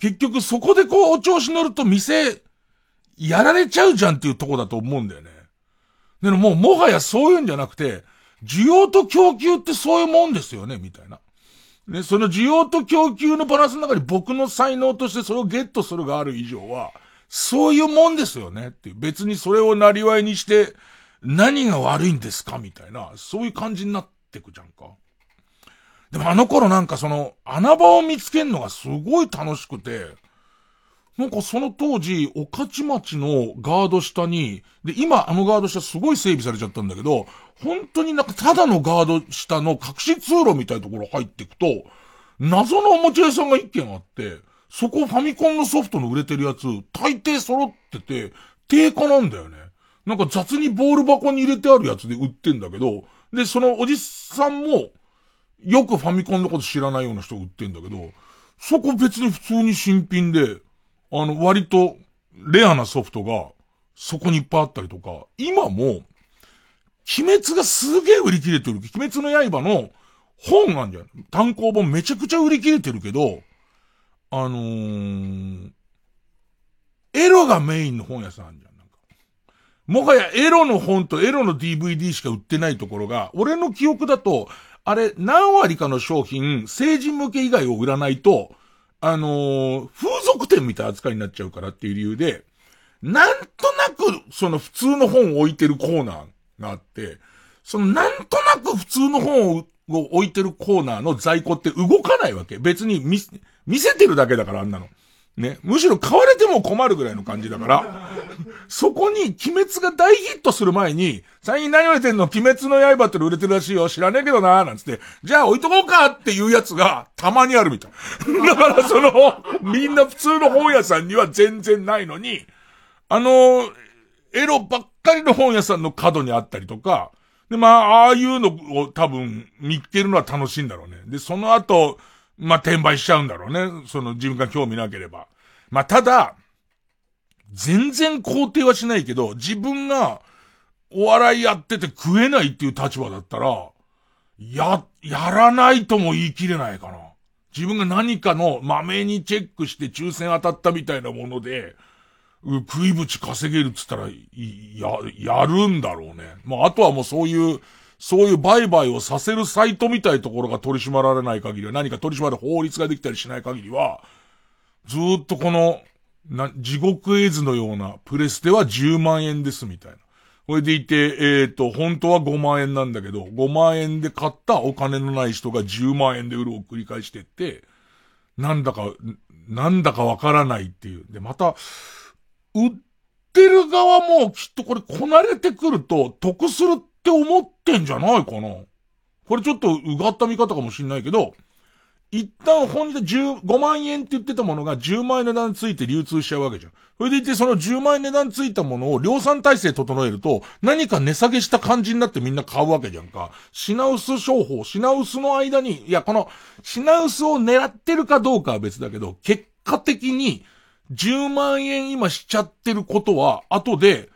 結局そこでこうお調子乗ると店、やられちゃうじゃんっていうとこだと思うんだよね。でももうもはやそういうんじゃなくて、需要と供給ってそういうもんですよね、みたいな。ね、その需要と供給のバランスの中に僕の才能としてそれをゲットするがある以上は、そういうもんですよねっていう。別にそれをなりわいにして、何が悪いんですかみたいな、そういう感じになってくじゃんか。でもあの頃なんかその、穴場を見つけるのがすごい楽しくて、なんかその当時、御徒町のガード下に、で、今あのガード下すごい整備されちゃったんだけど、本当になんかただのガード下の隠し通路みたいなところ入っていくと、謎のおもちゃ屋さんが一軒あって、そこファミコンのソフトの売れてるやつ、大抵揃ってて、定価なんだよね。なんか雑にボール箱に入れてあるやつで売ってんだけど、で、そのおじさんも、よくファミコンのこと知らないような人が売ってんだけど、そこ別に普通に新品で、あの、割と、レアなソフトが、そこにいっぱいあったりとか、今も、鬼滅がすげえ売り切れてる。鬼滅の刃の本なんじゃん。単行本めちゃくちゃ売り切れてるけど、あのー、エロがメインの本屋さんあんじゃん。なんかもはやエロの本とエロの DVD しか売ってないところが、俺の記憶だと、あれ、何割かの商品、成人向け以外を売らないと、あのー、風俗店みたいな扱いになっちゃうからっていう理由で、なんとなく、その普通の本を置いてるコーナーがあって、そのなんとなく普通の本を置いてるコーナーの在庫って動かないわけ。別に見、見せてるだけだからあんなの。ね。むしろ買われても困るぐらいの感じだから、そこに鬼滅が大ヒットする前に、最近何売れてんの？鬼滅の刃って売れてるらしいよ。知らねえけどななんつって、じゃあ置いとこうかっていうやつがたまにあるみたい。[LAUGHS] だからその、みんな普通の本屋さんには全然ないのに、あの、エロばっかりの本屋さんの角にあったりとか、で、まあ、ああいうのを多分見つけるのは楽しいんだろうね。で、その後、まあ、転売しちゃうんだろうね。その自分が興味なければ。まあ、ただ、全然肯定はしないけど、自分がお笑いやってて食えないっていう立場だったら、や、やらないとも言い切れないかな。自分が何かの豆にチェックして抽選当たったみたいなもので、食いぶち稼げるっつったら、や、やるんだろうね。まあ、あとはもうそういう、そういう売買をさせるサイトみたいところが取り締まられない限りは、何か取り締まる法律ができたりしない限りは、ずっとこの、な、地獄絵図のようなプレステは10万円ですみたいな。これでいて、えっ、ー、と、本当は5万円なんだけど、5万円で買ったお金のない人が10万円で売るを繰り返してって、なんだか、なんだかわからないっていう。で、また、売ってる側もきっとこれこなれてくると得するって思ってんじゃないかな。これちょっとうがった見方かもしんないけど、一旦本日15万円って言ってたものが10万円値段ついて流通しちゃうわけじゃん。それでいてその10万円値段ついたものを量産体制整えると何か値下げした感じになってみんな買うわけじゃんか。品薄商法、品薄の間に、いやこの品薄を狙ってるかどうかは別だけど、結果的に10万円今しちゃってることは、後で、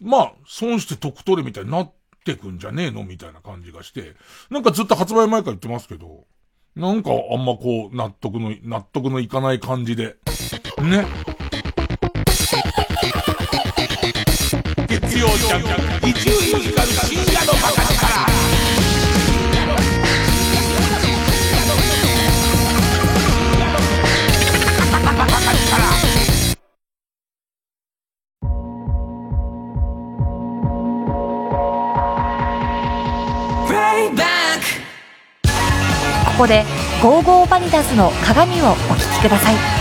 まあ、損して得取れみたいになってくんじゃねえの？みたいな感じがして、なんかずっと発売前から言ってますけど、なんかあんまこう、納得の、納得のいかない感じで。ね。月曜ジャンク、一こで「ゴーゴーバニタスの鏡」をお聴きください。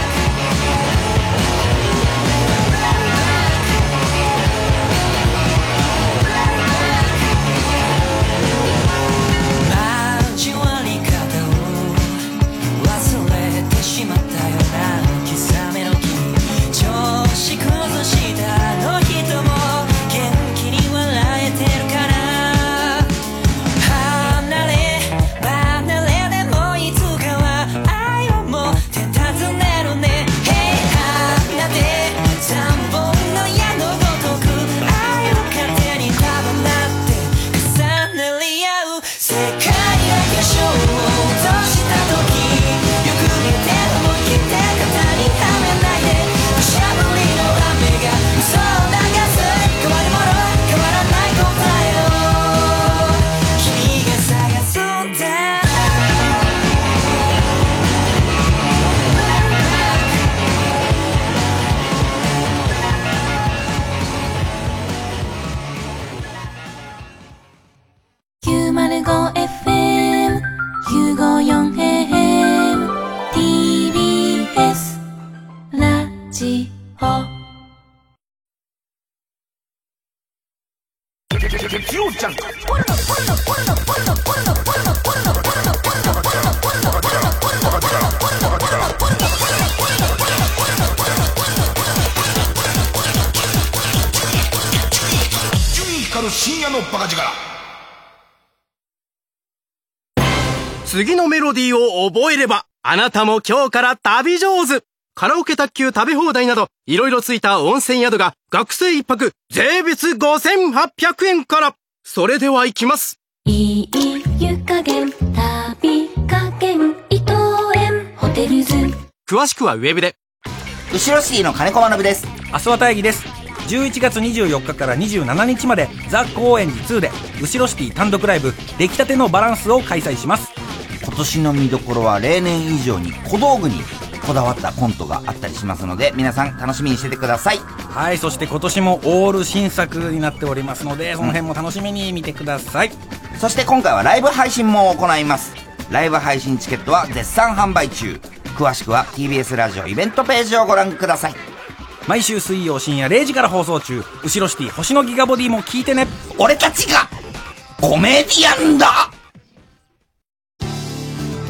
ロディーを覚えれば、あなたも今日から旅上手カラオケ卓球食べ放題など、いろいろついた温泉宿が、学生一泊、税別5800円から。それでは行きます。いい湯加減旅加減伊藤園ホテルズ詳しくはウェブで。後ろシティの金子学です。明日は大義です。11月24日から27日まで、ザ・高円寺2で、後ろシティ単独ライブ、出来たてのバランスを開催します。今年の見どころは例年以上に小道具にこだわったコントがあったりしますので、皆さん楽しみにしててください。はい、そして今年もオール新作になっておりますので、その辺も楽しみに見てください。そして今回はライブ配信も行います。ライブ配信チケットは絶賛販売中。詳しくは TBS ラジオイベントページをご覧ください。毎週水曜深夜0時から放送中、後ろシティ星のギガボディも聞いてね。俺たちがコメディアンだ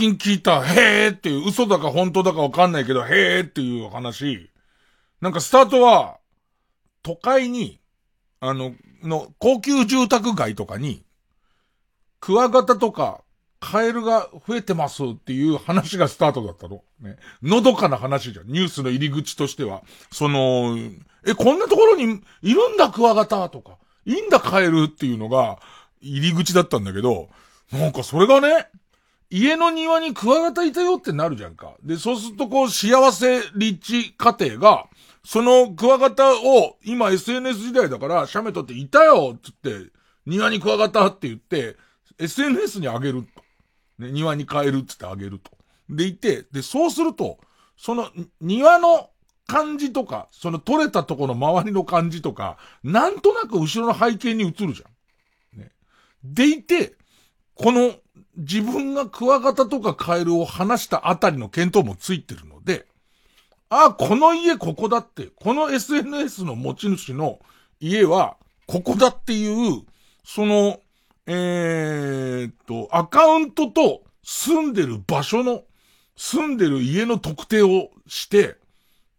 近聞いた、へーっていう、嘘だか本当だかわかんないけど、へーっていう話。なんかスタートは、都会に、あの、の、高級住宅街とかに、クワガタとか、カエルが増えてますっていう話がスタートだったの。ね。のどかな話じゃん。ニュースの入り口としては。その、え、こんなところにいるんだクワガタとか、いいんだカエルっていうのが、入り口だったんだけど、なんかそれがね、家の庭にクワガタいたよってなるじゃんか。で、そうするとこう、幸せ立地家庭が、そのクワガタを、今 SNS 時代だから、写メ撮っていたよっつって、庭にクワガタって言って、SNS にあげると。ね、庭に帰るっつってあげると。でいて、で、そうすると、その、庭の感じとか、その取れたとこの周りの感じとか、なんとなく後ろの背景に映るじゃん。ね。でいて、この、自分がクワガタとかカエルを離したあたりの見当もついてるので、ああ、この家ここだって、この SNS の持ち主の家はここだっていう、その、えーっと、アカウントと住んでる場所の、住んでる家の特定をして、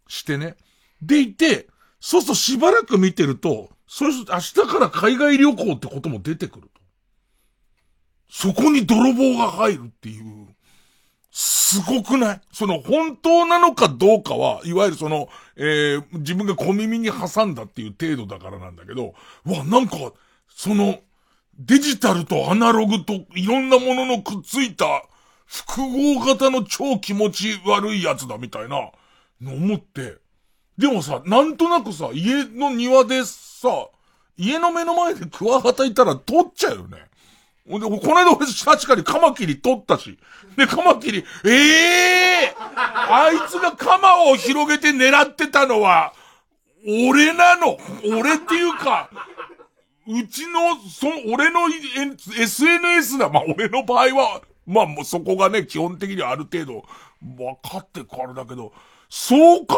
してね。でいて、そうするとしばらく見てると、そうすると明日から海外旅行ってことも出てくる。そこに泥棒が入るっていう。すごくない？その本当なのかどうかは、いわゆるその、えー、自分が小耳に挟んだっていう程度だからなんだけど、わ、なんか、その、デジタルとアナログといろんなもののくっついた複合型の超気持ち悪いやつだみたいなの思って。でもさ、なんとなくさ、家の庭でさ、家の目の前でクワガタいたら取っちゃうよね。ほんで、この間俺確かにカマキリ取ったし。で、カマキリ、ええー、あいつがカマを広げて狙ってたのは、俺なの俺っていうか、うちの、そ、俺の SNS だ。まあ、俺の場合は、まあ、もうそこがね、基本的にある程度、分かってからだけど、そう考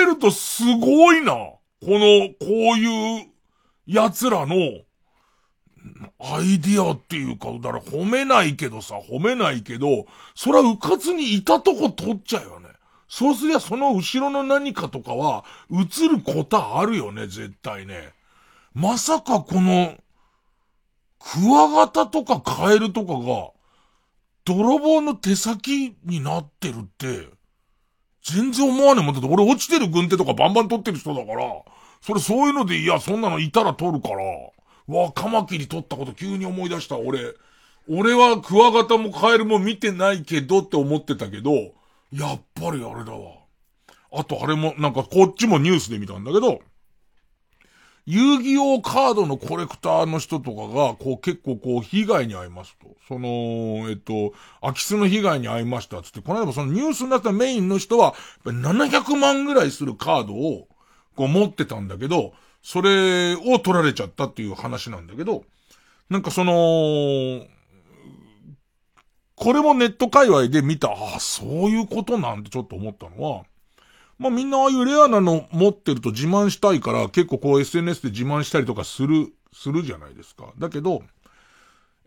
えるとすごいな。この、こういう、奴らの、アイディアっていうか、だから褒めないけどさ、褒めないけど、そらうかつにいたとこ取っちゃうよね。そうすりゃその後ろの何かとかは、映ることあるよね、絶対ね。まさかこの、クワガタとかカエルとかが、泥棒の手先になってるって、全然思わねえもんだって俺落ちてる軍手とかバンバン取ってる人だから、それそういうので、いや、そんなのいたら取るから、わ、カマキリ取ったこと急に思い出した、俺。俺はクワガタもカエルも見てないけどって思ってたけど、やっぱりあれだわ。あとあれも、なんかこっちもニュースで見たんだけど、遊戯王カードのコレクターの人とかが、こう結構こう被害に遭いますと。その、えっと、空き巣の被害に遭いましたつって、この間もそのニュースになったメインの人は、700万ぐらいするカードを、こう持ってたんだけど、それを取られちゃったっていう話なんだけど、なんかその、これもネット界隈で見た、ああ、そういうことなんてちょっと思ったのは、まあみんなああいうレアなの持ってると自慢したいから結構こう SNS で自慢したりとかする、するじゃないですか。だけど、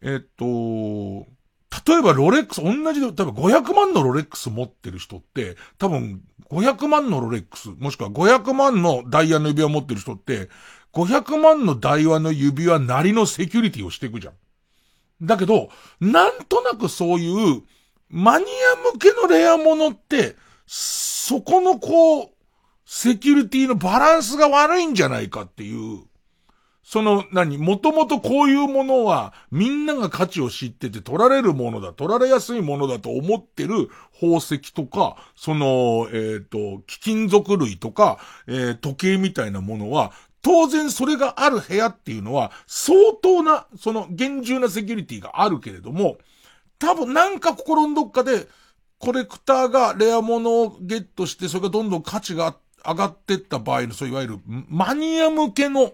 えっと、例えばロレックス、同じで、例えば500万のロレックス持ってる人って、多分500万のロレックス、もしくは500万のダイヤの指輪持ってる人って、500万のダイヤの指輪なりのセキュリティをしていくじゃん。だけど、なんとなくそういう、マニア向けのレアものって、そこのこう、セキュリティのバランスが悪いんじゃないかっていう、その、何、もともとこういうものは、みんなが価値を知ってて取られるものだ、取られやすいものだと思ってる宝石とか、その、えっ、と、貴金属類とか、えー時計みたいなものは、当然それがある部屋っていうのは、相当な、その厳重なセキュリティがあるけれども、多分なんか心のどっかで、コレクターがレア物をゲットして、それがどんどん価値が上がってった場合の、そういわゆるマニア向けの、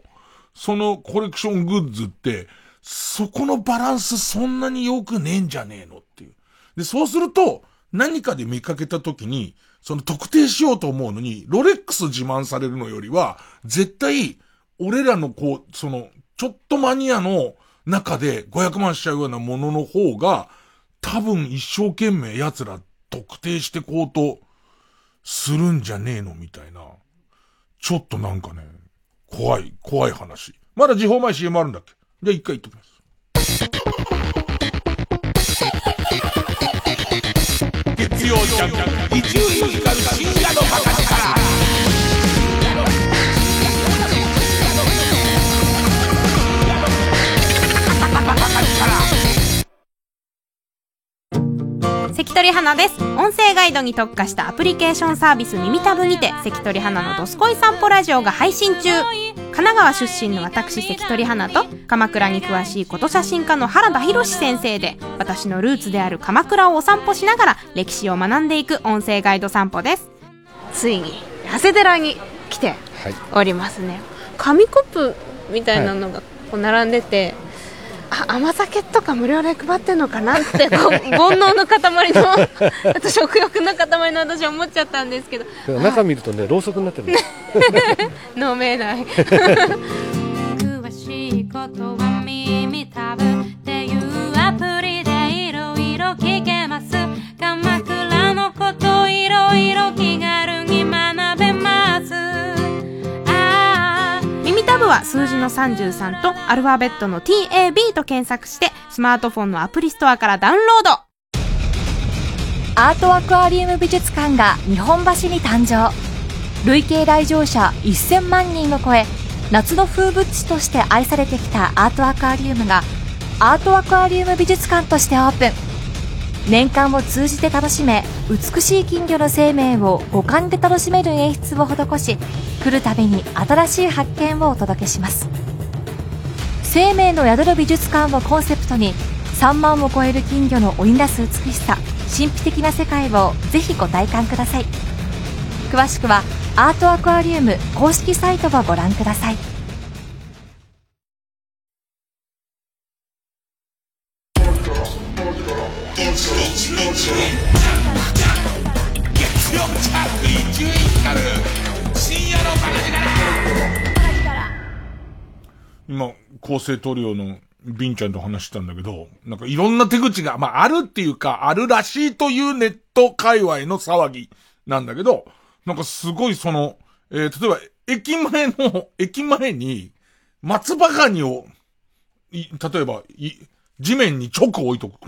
そのコレクショングッズって、そこのバランスそんなに良くねえんじゃねえのっていう。で、そうすると、何かで見かけた時に、その特定しようと思うのに、ロレックス自慢されるのよりは、絶対、俺らのこう、その、ちょっとマニアの中で500万しちゃうようなものの方が、多分一生懸命奴ら特定してこうとするんじゃねえのみたいな。ちょっとなんかね、怖い、怖い話。まだ時報前 CM あるんだっけ？じゃあ一回言っときます。月曜ジャンク、一流ミュージカル深夜のバカ力。関取花です。音声ガイドに特化したアプリケーションサービス耳たぶにて関取花のどすこい散歩ラジオが配信中。神奈川出身の私関取花と鎌倉に詳しいこと写真家の原田博先生で私のルーツである鎌倉をお散歩しながら歴史を学んでいく音声ガイド散歩です。ついに長谷寺に来ておりますね。紙コップみたいなのがこう並んでて、あ甘酒とか無料で配ってんのかなってこう [LAUGHS] 煩悩の塊の [LAUGHS] あと食欲の塊の私は思っちゃったんですけど。中見るとねろうそくになってるの [LAUGHS] 飲めない。詳しいことは耳たぶは数字の33とアルファベットの TAB と検索してスマートフォンのアプリストアからダウンロード。アートアクアリウム美術館が日本橋に誕生。累計来場者1000万人を超え夏の風物詩として愛されてきたアートアクアリウムがアートアクアリウム美術館としてオープン。年間を通じて楽しめ美しい金魚の生命を五感で楽しめる演出を施し来るたびに新しい発見をお届けします。生命の宿る美術館をコンセプトに3万を超える金魚の織りなす美しさ神秘的な世界をぜひご体感ください。詳しくはアートアクアリウム公式サイトをご覧ください。構成トリオのビンちゃんと話したんだけど、なんかいろんな手口が、まああるっていうか、あるらしいというネット界隈の騒ぎなんだけど、なんかすごいその、えー例えば、駅前の、駅前に、松葉ガニを、い例えば、い、地面に直置いとく。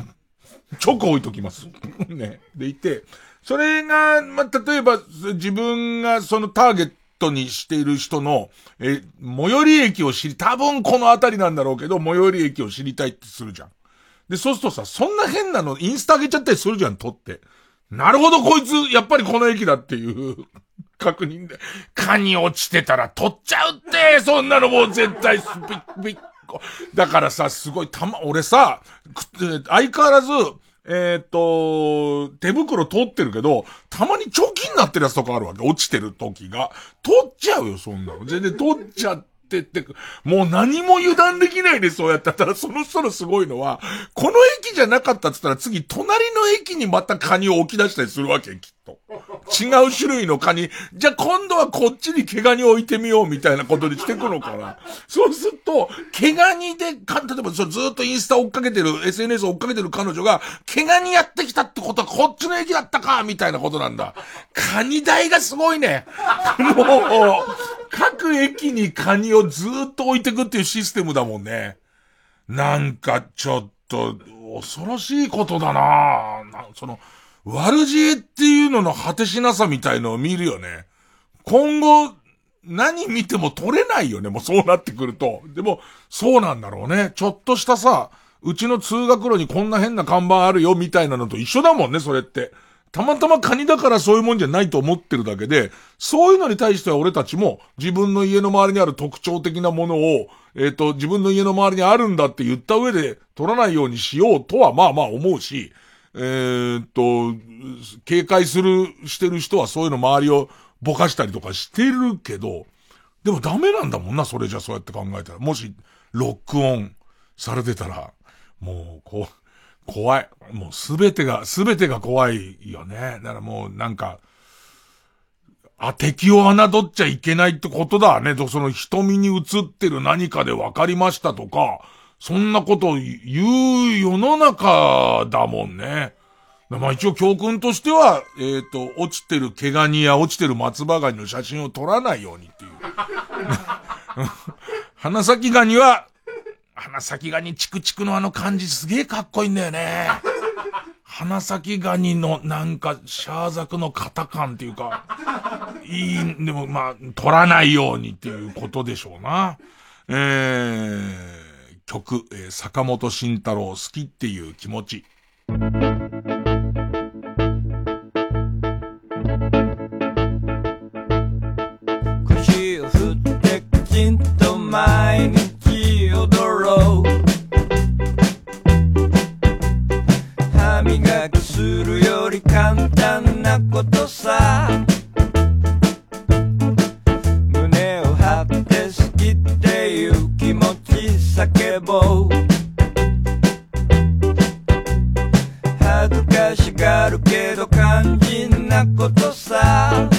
直置いときます。[LAUGHS] ね。でいて、それが、まあ、例えば、自分がそのターゲットにしている人の、え、最寄り駅を知り、多分この辺りなんだろうけど、最寄り駅を知りたいってするじゃん。で、そうするとさ、そんな変なのインスタ上げちゃったりするじゃん、撮って。なるほど、こいつ、やっぱりこの駅だっていう、[LAUGHS] 確認で。蚊に落ちてたら取っちゃうって、そんなのもう絶対スピッ、ピッコ。だからさ、すごいたま、俺さ、相変わらず、えーっと、手袋取ってるけど、たまにチョキになってるやつとかあるわけ。落ちてる時が。取っちゃうよ、そんなの。全然取っちゃってって、もう何も油断できないでそうやってたら、その人のすごいのは、この駅じゃなかったって言ったら次、隣の駅にまたカニを置き出したりするわけ、きっと。違う種類のカニ。じゃあ今度はこっちに毛ガニ置いてみようみたいなことにしてくのかな。そうすると、毛ガニでか、例えばそずっとインスタ追っかけてる、SNS 追っかけてる彼女が、毛ガニやってきたってことはこっちの駅だったかみたいなことなんだ。カニ代がすごいね。もう、各駅にカニをずっと置いてくっていうシステムだもんね。なんかちょっと、恐ろしいことだななその、悪知恵っていうのの果てしなさみたいのを見るよね。今後、何見ても撮れないよね、もうそうなってくると。でも、そうなんだろうね。ちょっとしたさ、うちの通学路にこんな変な看板あるよ、みたいなのと一緒だもんね、それって。たまたまカニだからそういうもんじゃないと思ってるだけで、そういうのに対しては俺たちも自分の家の周りにある特徴的なものを、えっ、と、自分の家の周りにあるんだって言った上で取らないようにしようとはまあまあ思うし、えーっと、警戒する、してる人はそういうの周りをぼかしたりとかしてるけど、でもダメなんだもんな、それじゃそうやって考えたら。もし、ロックオンされてたら、もう、こう、怖い。もうすべてが、すべてが怖いよね。だからもうなんか、あ、敵を侮っちゃいけないってことだね。とその瞳に映ってる何かで分かりましたとか、そんなことを言う世の中だもんね。まあ一応教訓としては、えっ、と、落ちてる毛ガニや落ちてる松葉ガニの写真を撮らないようにっていう。[LAUGHS] 花咲ガニは、花咲ガニチクチクのあの感じすげえかっこいいんだよね。花咲ガニのなんかシャーザクの型感っていうか、いい、でもまあ、取らないようにっていうことでしょうな。えー、曲、えー坂本慎太郎好きっていう気持ち。腰を振ってきちんと毎日踊ろう歯磨きするより簡単なことさ恥ずかしがるけど肝心なことさ。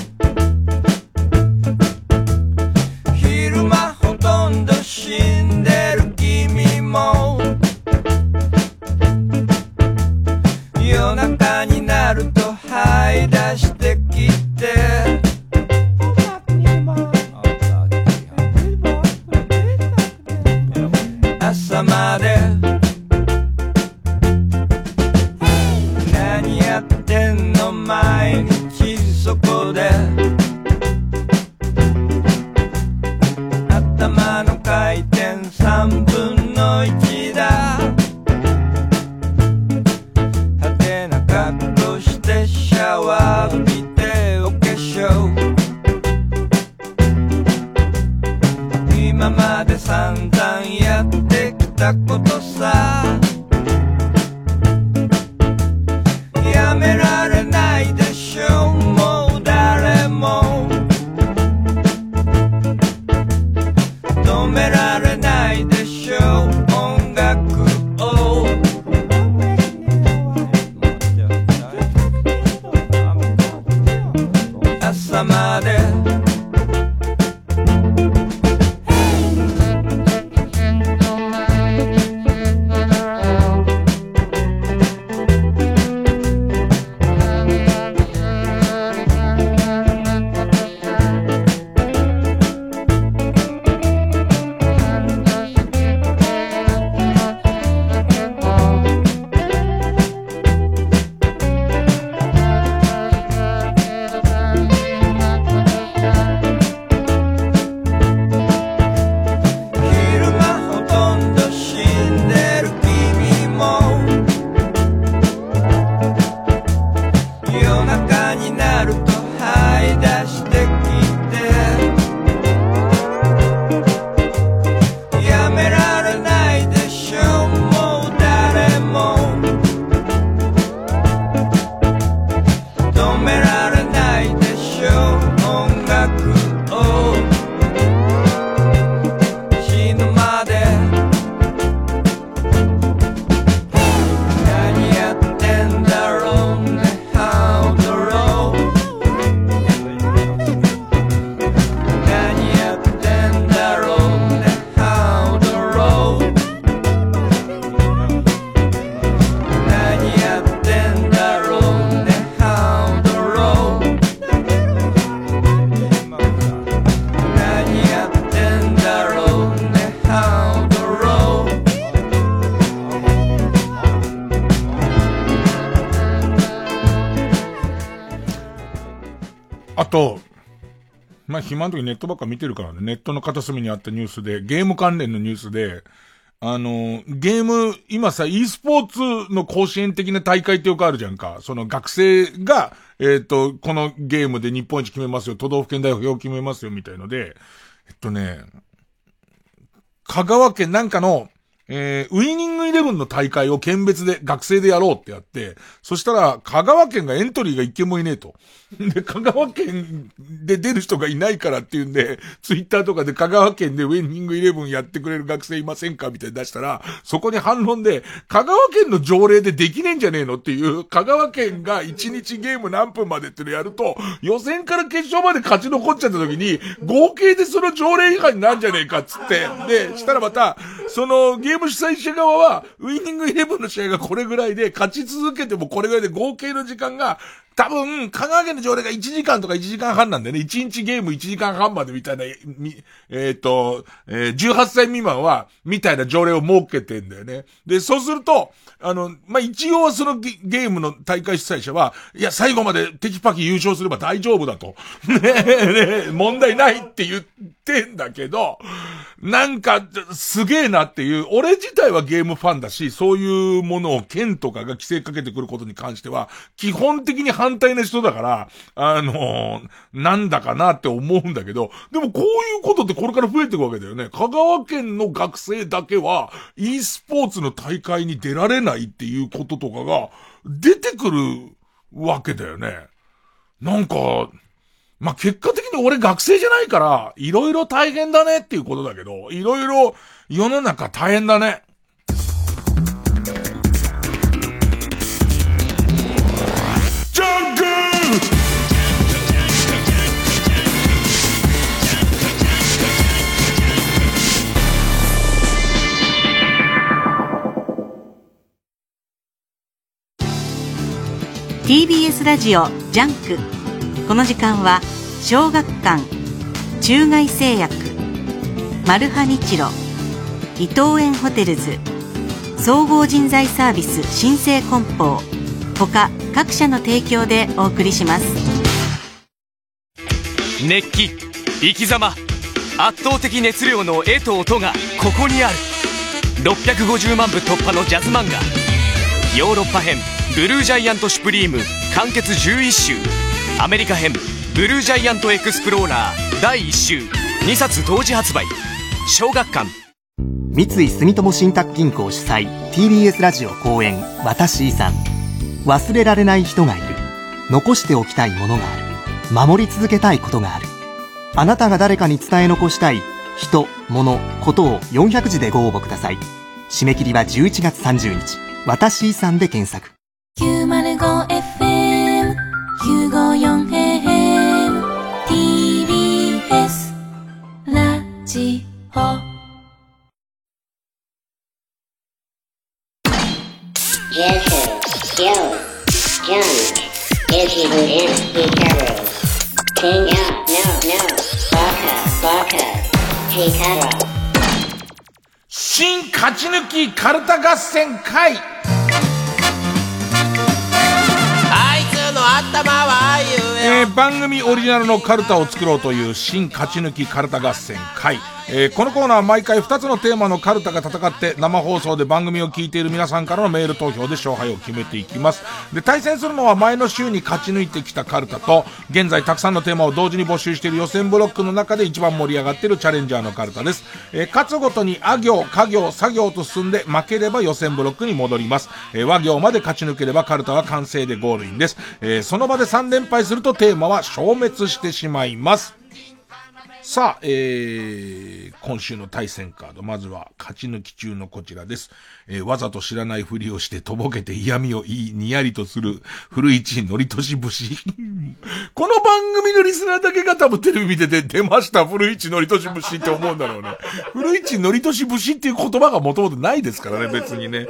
と、まあ、暇の時ネットばっか見てるからね、ネットの片隅にあったニュースで、ゲーム関連のニュースで、あの、ゲーム、今さ、e スポーツの甲子園的な大会ってよくあるじゃんか。その学生が、えっ、と、このゲームで日本一決めますよ、都道府県代表を決めますよ、みたいので、えっとね、香川県なんかの、えー、ウィニングイレブンの大会を県別で、学生でやろうってやって、そしたら、香川県がエントリーが一件もいねえと。で、香川県で出る人がいないからっていうんで、ツイッターとかで香川県でウィニングイレブンやってくれる学生いませんかみたいに出したら、そこに反論で、香川県の条例でできねえんじゃねえのっていう、香川県が1日ゲーム何分までっていうのやると、予選から決勝まで勝ち残っちゃった時に、合計でその条例違反になんじゃねえかっつって、で、したらまた、そのゲーム主催者側は、ウィニングイレブンの試合がこれぐらいで、勝ち続けてもこれぐらいで合計の時間が、多分、香川県の条例が1時間とか1時間半なんだよね。1日ゲーム1時間半までみたいな、えっ、と、えー18歳未満は、みたいな条例を設けてんだよね。で、そうすると、あの、まあ、一応そのゲゲームの大会主催者は、いや、最後までテキパキ優勝すれば大丈夫だと。[LAUGHS] ね、ねえ、問題ないって言っててんだけど、なんか、すげえなっていう、俺自体はゲームファンだし、そういうものを県とかが規制かけてくることに関しては、基本的に反対な人だから、あのなんだかなって思うんだけど、でもこういうことってこれから増えていくわけだよね。香川県の学生だけは、e スポーツの大会に出られないっていうこととかが、出てくるわけだよね。なんか、まあ、結果的に俺学生じゃないから、いろいろ大変だねっていうことだけど、いろいろ世の中大変だね。TBS ラジオジャンクこの時間は小学館中外製薬マルハニチロ伊藤園ホテルズ総合人材サービス新生梱包他各社の提供でお送りします。熱気生き様圧倒的熱量の絵と音がここにある。650万部突破のジャズ漫画。ヨーロッパ編ブルージャイアント・シュプリーム完結11週アメリカ編ブルージャイアント・エクスプローラー第1週2冊同時発売小学館。三井住友信託銀行主催 TBS ラジオ公演「私遺産」忘れられない人がいる。残しておきたいものがある。守り続けたいことがある。あなたが誰かに伝え残したい人物ことを400字でご応募ください。締め切りは11月30日。私遺産で検索。905FM954AM 新勝ち抜きカルタ合戦会。えー番組オリジナルのカルタを作ろうという新勝ち抜きカルタ合戦会、えーこのコーナーは毎回2つのテーマのカルタが戦って生放送で番組を聞いている皆さんからのメール投票で勝敗を決めていきます。で対戦するのは前の週に勝ち抜いてきたカルタと現在たくさんのテーマを同時に募集している予選ブロックの中で一番盛り上がっているチャレンジャーのカルタです、えー勝つごとにあ行家行作業と進んで負ければ予選ブロックに戻ります、え和行まで勝ち抜ければカルタは完成でゴールインです、えその場で3連敗するとテーマは消滅してしまいますさあ、えー、今週の対戦カード、まずは勝ち抜き中のこちらです。えーわざと知らないふりをしてとぼけて嫌味を言い、にやりとする古市のりとし節。[LAUGHS] この番組のリスナーだけが多分テレビ見てて出ました古市のりとし節って思うんだろうね。古市のりとし節っていう言葉がもともとないですからね、別にね。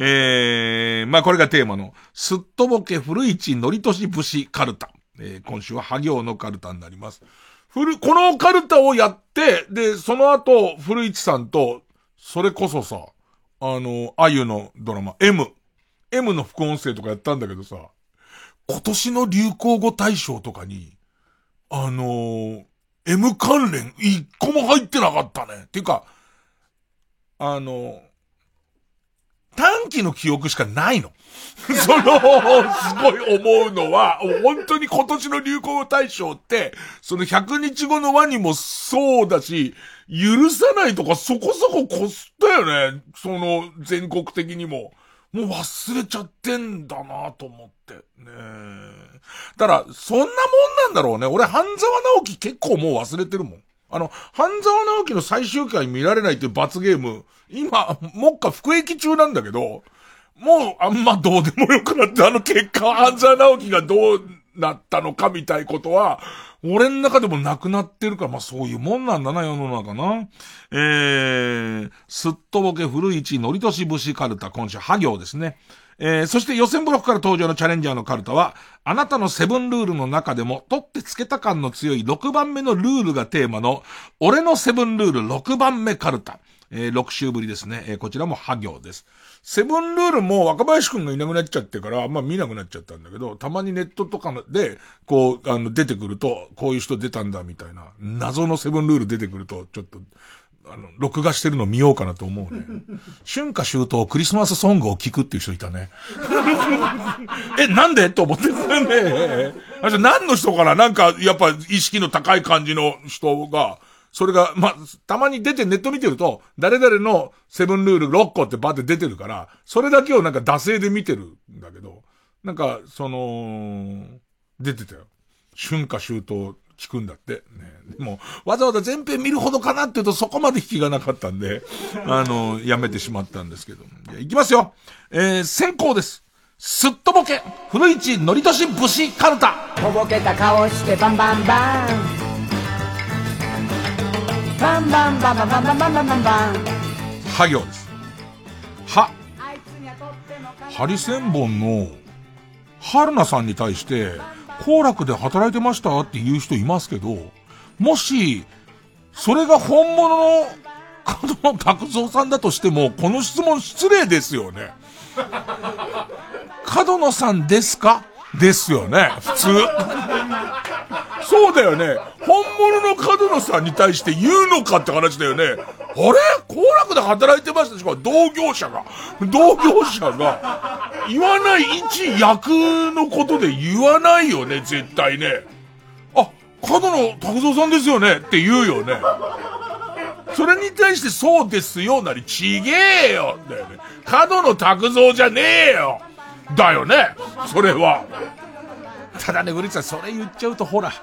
えー、まあこれがテーマの、すっとぼけ古市のりとし節カルタ。えー今週はハ行のカルタになります。古、このカルタをやって、で、その後、古市さんと、それこそさ、あの、あゆのドラマ、M。M の副音声とかやったんだけどさ、今年の流行語大賞とかに、あのー M 関連一個も入ってなかったね。っていうか、あの短期の記憶しかないの。[LAUGHS] その、すごい思うのは、本当に今年の流行語大賞って、その100日後のワニもそうだし、許さないとかそこそここすったよね。その、全国的にも。もう忘れちゃってんだなと思って。ねえだ、そんなもんなんだろうね。俺、半沢直樹結構もう忘れてるもん。あの、半沢直樹の最終回見られないっていう罰ゲーム、今、もっか服役中なんだけど、もうあんまどうでもよくなって、あの結果、半沢直樹がどうなったのかみたいことは、俺の中でもなくなってるから、まあそういうもんなんだな、世の中な。えー、すっとぼけ古市のりとし節カルタ、今週、ハ行ですね。えー、そして予選ブロックから登場のチャレンジャーのカルタは、あなたのセブンルールの中でも、取ってつけた感の強い6番目のルールがテーマの、俺のセブンルール6番目カルタ。えー、6週ぶりですね。えーこちらもハ行です。セブンルールも若林くんがいなくなっちゃってから、あんま見なくなっちゃったんだけど、たまにネットとかで、こう、あの、出てくると、こういう人出たんだみたいな、謎のセブンルール出てくると、ちょっと、あの、録画してるの見ようかなと思うね。[LAUGHS] 春夏秋冬クリスマスソングを聴くっていう人いたね。[LAUGHS] え、なんで？と思ってね。あ、じゃあ何の人かななんか、やっぱ意識の高い感じの人が、それが、まあ、たまに出てネット見てると、誰々のセブンルール6個ってバーって出てるから、それだけをなんか惰性で見てるんだけど、なんか、その、出てたよ。春夏秋冬聞くんだって。ね、でも、わざわざ全編見るほどかなって言うとそこまで引きがなかったんで、あの、やめてしまったんですけど。じゃあ行きますよ。えー、先行です。すっとぼけ、古市のりとし節カルタ。とぼけた顔してバンバンバンバンバンバンバンバンバンバンバンバンバンは行です。は。ハリセンボンの、春菜さんに対して、行楽で働いてましたって言う人いますけど、もし、それが本物の、角野拓造さんだとしても、この質問失礼ですよね。角野さんですかですよね、普通。そうだよね。本物の角野さんに対して言うのかって話だよね。あれ？行楽で働いてましたしか同業者が。同業者が、言わない一役のことで言わないよね、絶対ね。あ、角野拓造さんですよねって言うよね。それに対してそうですよなりちげえよだよね。角野拓造じゃねえよだよねそれは。ただね、古市さん、それ言っちゃうとほら。[LAUGHS]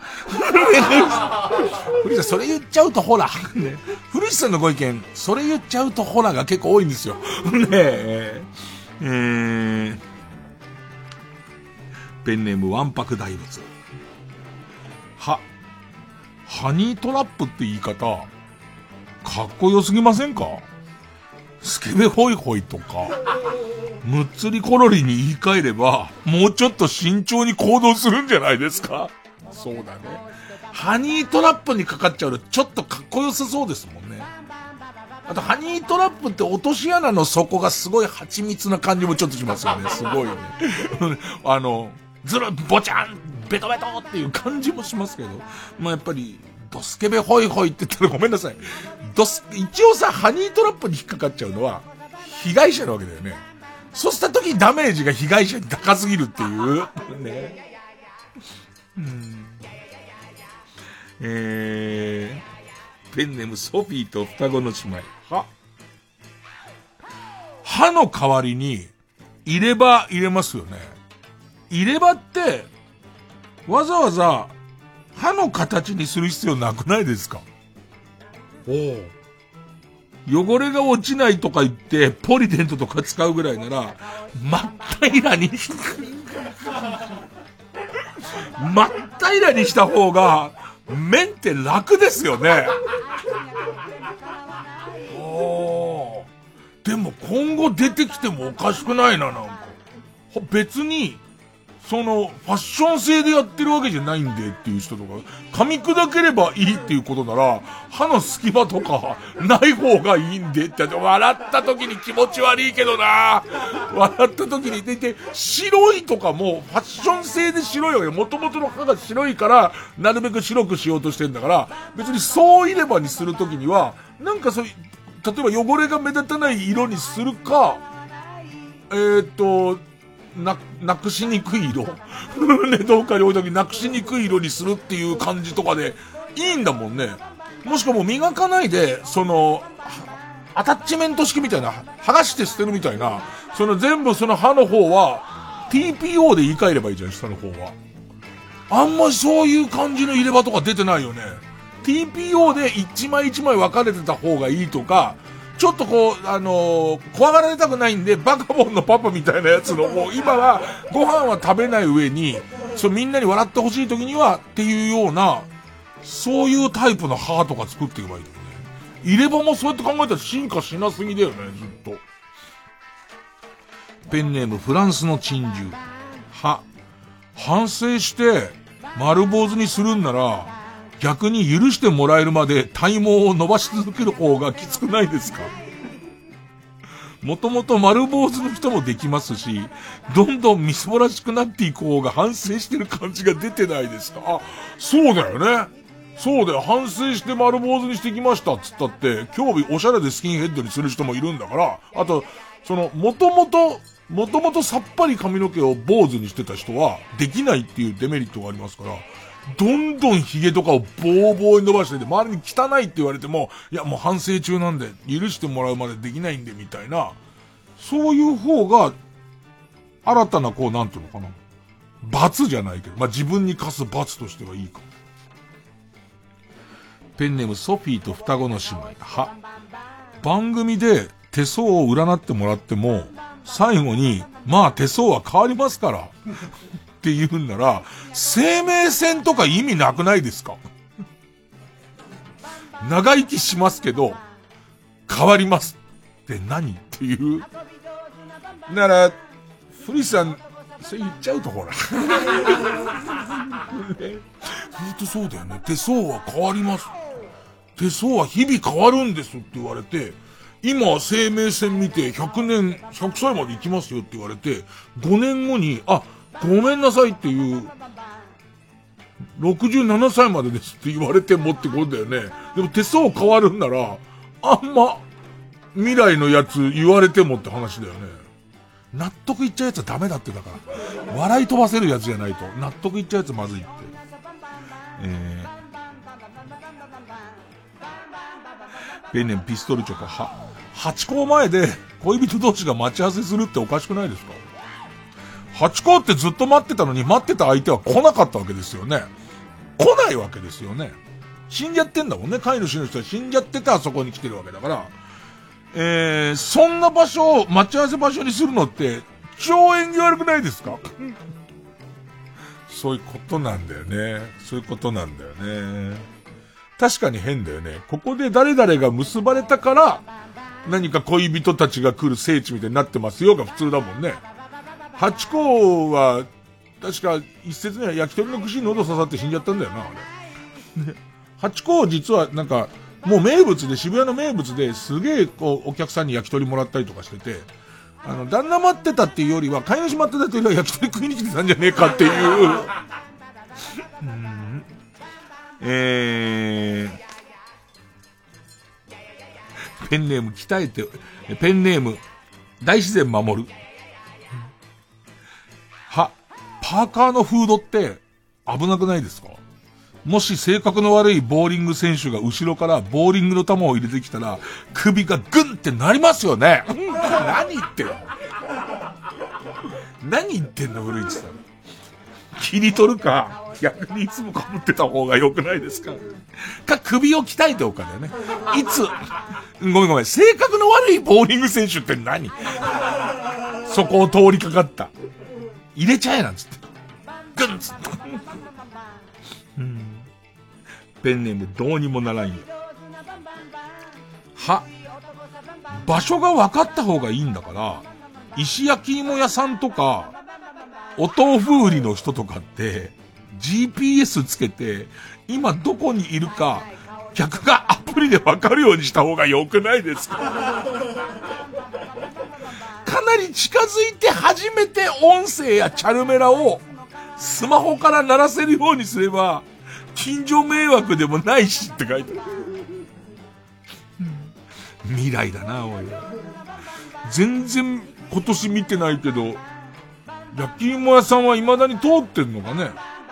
古市さん、それ言っちゃうとほら。ね、古市さんのご意見、それ言っちゃうとほらが結構多いんですよ。[LAUGHS] ねえ。えー、ペンネームわんぱく大仏。は、ハニートラップって言い方、かっこよすぎませんか？スケベホイホイとか、むっつりコロリに言い換えれば、もうちょっと慎重に行動するんじゃないですかそうだね。ハニートラップにかかっちゃうとちょっとかっこよさそうですもんね。あと、ハニートラップって落とし穴の底がすごい蜂蜜な感じもちょっとしますよね。すごいね。[LAUGHS] あの、ずる、ぼちゃん、ベトベトっていう感じもしますけど、まあやっぱり、ドスケベホイホイって言ったらごめんなさい。ドス、一応さ、ハニートラップに引っかかっちゃうのは、被害者なわけだよね。そうした時にダメージが被害者に高すぎるっていう。ね。うん。えー、ペンネームソフィーと双子の姉妹。は？歯の代わりに、入れ歯入れますよね。入れ歯って、わざわざ歯の形にする必要なくないですか？お汚れが落ちないとか言って、ポリデントとか使うぐらいなら、真っ平らにし、[LAUGHS] 真っ平らにした方が、面って楽ですよね。おでも今後出てきてもおかしくないな、なんか。別に、その、ファッション性でやってるわけじゃないんでっていう人とか、噛み砕ければいいっていうことなら、歯の隙間とか、ない方がいいんでって、笑った時に気持ち悪いけどな笑った時に、で、で、白いとかも、ファッション性で白いわけ。元々の歯が白いから、なるべく白くしようとしてんだから、別にそういればにする時には、なんかそういう、例えば汚れが目立たない色にするか、えー、っと、な、なくしにくい色 [LAUGHS] ね、どっかに置いた時なくしにくい色にするっていう感じとかで、いいんだもんね。もしくはも磨かないで、その、アタッチメント式みたいな、剥がして捨てるみたいな、その全部その歯の方は、TPO で言い換えればいいじゃん、下の方は。あんまりそういう感じの入れ歯とか出てないよね。TPO で一枚一枚分かれてた方がいいとか、ちょっとこう、あのー、怖がられたくないんで、バカボンのパパみたいなやつの、[LAUGHS] もう今は、ご飯は食べない上に、そうみんなに笑ってほしい時には、っていうような、そういうタイプの歯とか作っていけばいいよね。入れ歯もそうやって考えたら進化しなすぎだよね、ずっと。ペンネームフランスの珍獣。歯。反省して、丸坊主にするんなら、逆に許してもらえるまで体毛を伸ばし続ける方がきつくないですか？もともと丸坊主の人もできますし、どんどんみすぼらしくなっていく方が反省してる感じが出てないですか？あ、そうだよね。そうだよ。反省して丸坊主にしてきましたっつったって、今日おしゃれでスキンヘッドにする人もいるんだから、あと、その、もともと、もともとさっぱり髪の毛を坊主にしてた人は、できないっていうデメリットがありますから、どんどん髭とかをボーボーに伸ばしてて、周りに汚いって言われても、いやもう反省中なんで、許してもらうまでできないんで、みたいな、そういう方が、新たなこう、なんていうのかな。罰じゃないけど、まあ、自分に課す罰としてはいいかも。ペンネームソフィーと双子の姉妹。は、番組で手相を占ってもらっても、最後に、まあ手相は変わりますから。って言うんなら、生命線とか意味なくないですか？[LAUGHS] 長生きしますけど、変わりますって何っていう。なら、古市さん、それ言っちゃうとほら。[LAUGHS] 本当そうだよね。手相は変わります。手相は日々変わるんですって言われて、今生命線見て100年、100歳まで行きますよって言われて、5年後に、あ、ごめんなさいっていう、67歳までですって言われてもってことだよね。でも手相変わるんなら、あんま、未来のやつ言われてもって話だよね。納得いっちゃうやつはダメだってだから。笑い飛ばせるやつじゃないと。納得いっちゃうやつまずいって。えー、ペンネームピストルチョコ、は、八校前で恋人同士が待ち合わせするっておかしくないですか？八校ってずっと待ってたのに待ってた相手は来なかったわけですよね。来ないわけですよね。死んじゃってんだもんね。飼い主の人は死んじゃっててあそこに来てるわけだから。えー、そんな場所を待ち合わせ場所にするのって超縁起悪くないですか？そういうことなんだよね。そういうことなんだよね。確かに変だよね。ここで誰々が結ばれたから、何か恋人たちが来る聖地みたいになってますよが普通だもんね。八甲は、確か一説には焼き鳥の串に喉刺さって死んじゃったんだよな、あれ。ね、八甲実はなんか、もう名物で、渋谷の名物ですげえこう、お客さんに焼き鳥もらったりとかしてて、あの、旦那待ってたっていうよりは、飼い主待ってたっていうよりは焼き鳥食いに来てたんじゃねえかっていう。[LAUGHS] うんえー、ペンネーム鍛えて、ペンネーム大自然守る。パーカーのフードって危なくないですか？もし性格の悪いボーリング選手が後ろからボーリングの球を入れてきたら、首がグンってなりますよね。[LAUGHS] 何言ってんの？何言ってんの、古市さん。切り取るか、逆にいつもかぶってた方が良くないですか？か、首を鍛えておくかだよね。いつ、ごめんごめん、性格の悪いボーリング選手って何？そこを通りかかった。入れちゃえなんつって。グンつって。うんペンネームどうにもならんよ。は、場所が分かった方がいいんだから、石焼き芋屋さんとか、お豆腐売りの人とかって、GPS つけて、今どこにいるか、客がアプリで分かるようにした方が良くないですか？かなり近づいて初めて音声やチャルメラをスマホから鳴らせるようにすれば、近所迷惑でもないしって書いてある。未来だな、おい。全然今年見てないけど、焼き芋屋さんは未だに通ってんのかね。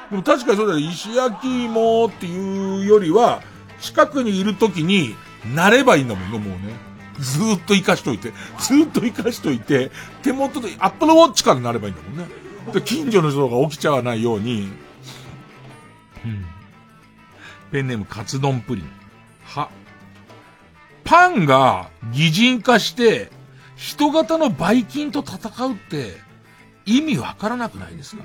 でも確かにそうだよ。石焼き芋っていうよりは、近くにいる時に、なればいいんだもんね、もうね。ずーっと生かしといて。ずーっと生かしといて、手元で、アップルウォッチからなればいいんだもんね。で、近所の人が起きちゃわないように、うん。ペンネームカツ丼プリン。は。パンが擬人化して、人型のバイキンと戦うって、意味わからなくないですか？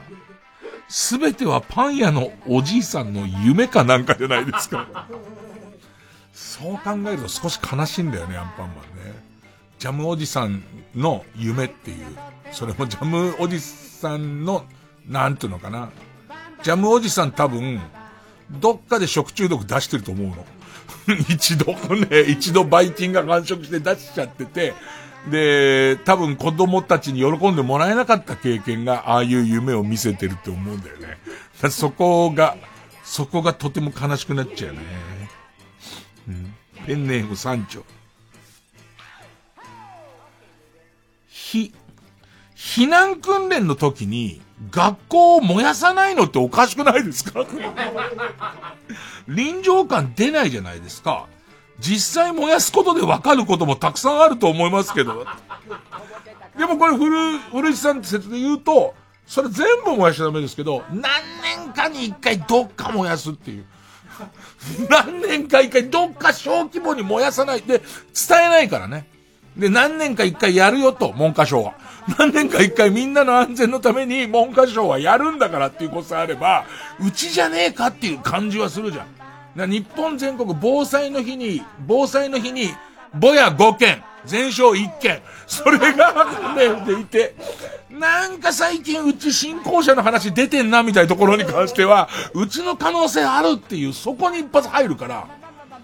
すべてはパン屋のおじいさんの夢かなんかじゃないですか。そう考えると少し悲しいんだよね、アンパンマンね。ジャムおじさんの夢っていう。それもジャムおじさんの、なんていうのかな。ジャムおじさん多分、どっかで食中毒出してると思うの。[LAUGHS] 一度ね、一度バイキンが繁殖して出しちゃってて、で、多分子供たちに喜んでもらえなかった経験が、ああいう夢を見せてるって思うんだよね。そこが、そこがとても悲しくなっちゃうね。ペンネーム山頂。ひ、避難訓練の時に、学校を燃やさないのっておかしくないですか？臨場感出ないじゃないですか。実際燃やすことで分かることもたくさんあると思いますけど。でもこれ古、古市さんって説で言うと、それ全部燃やしちゃダメですけど、何年かに一回どっか燃やすっていう。[LAUGHS] 何年か一回どっか小規模に燃やさないで、伝えないからね。で、何年か一回やるよと、文科省は。[LAUGHS] 何年か一回みんなの安全のために文科省はやるんだからっていうことさえあれば、うちじゃねえかっていう感じはするじゃん。日本全国防災の日に、防災の日に、ぼや5件、全焼1件、それがね、でいて、なんか最近うち新校舎の話出てんなみたいなところに関しては、うちの可能性あるっていう、そこに一発入るから、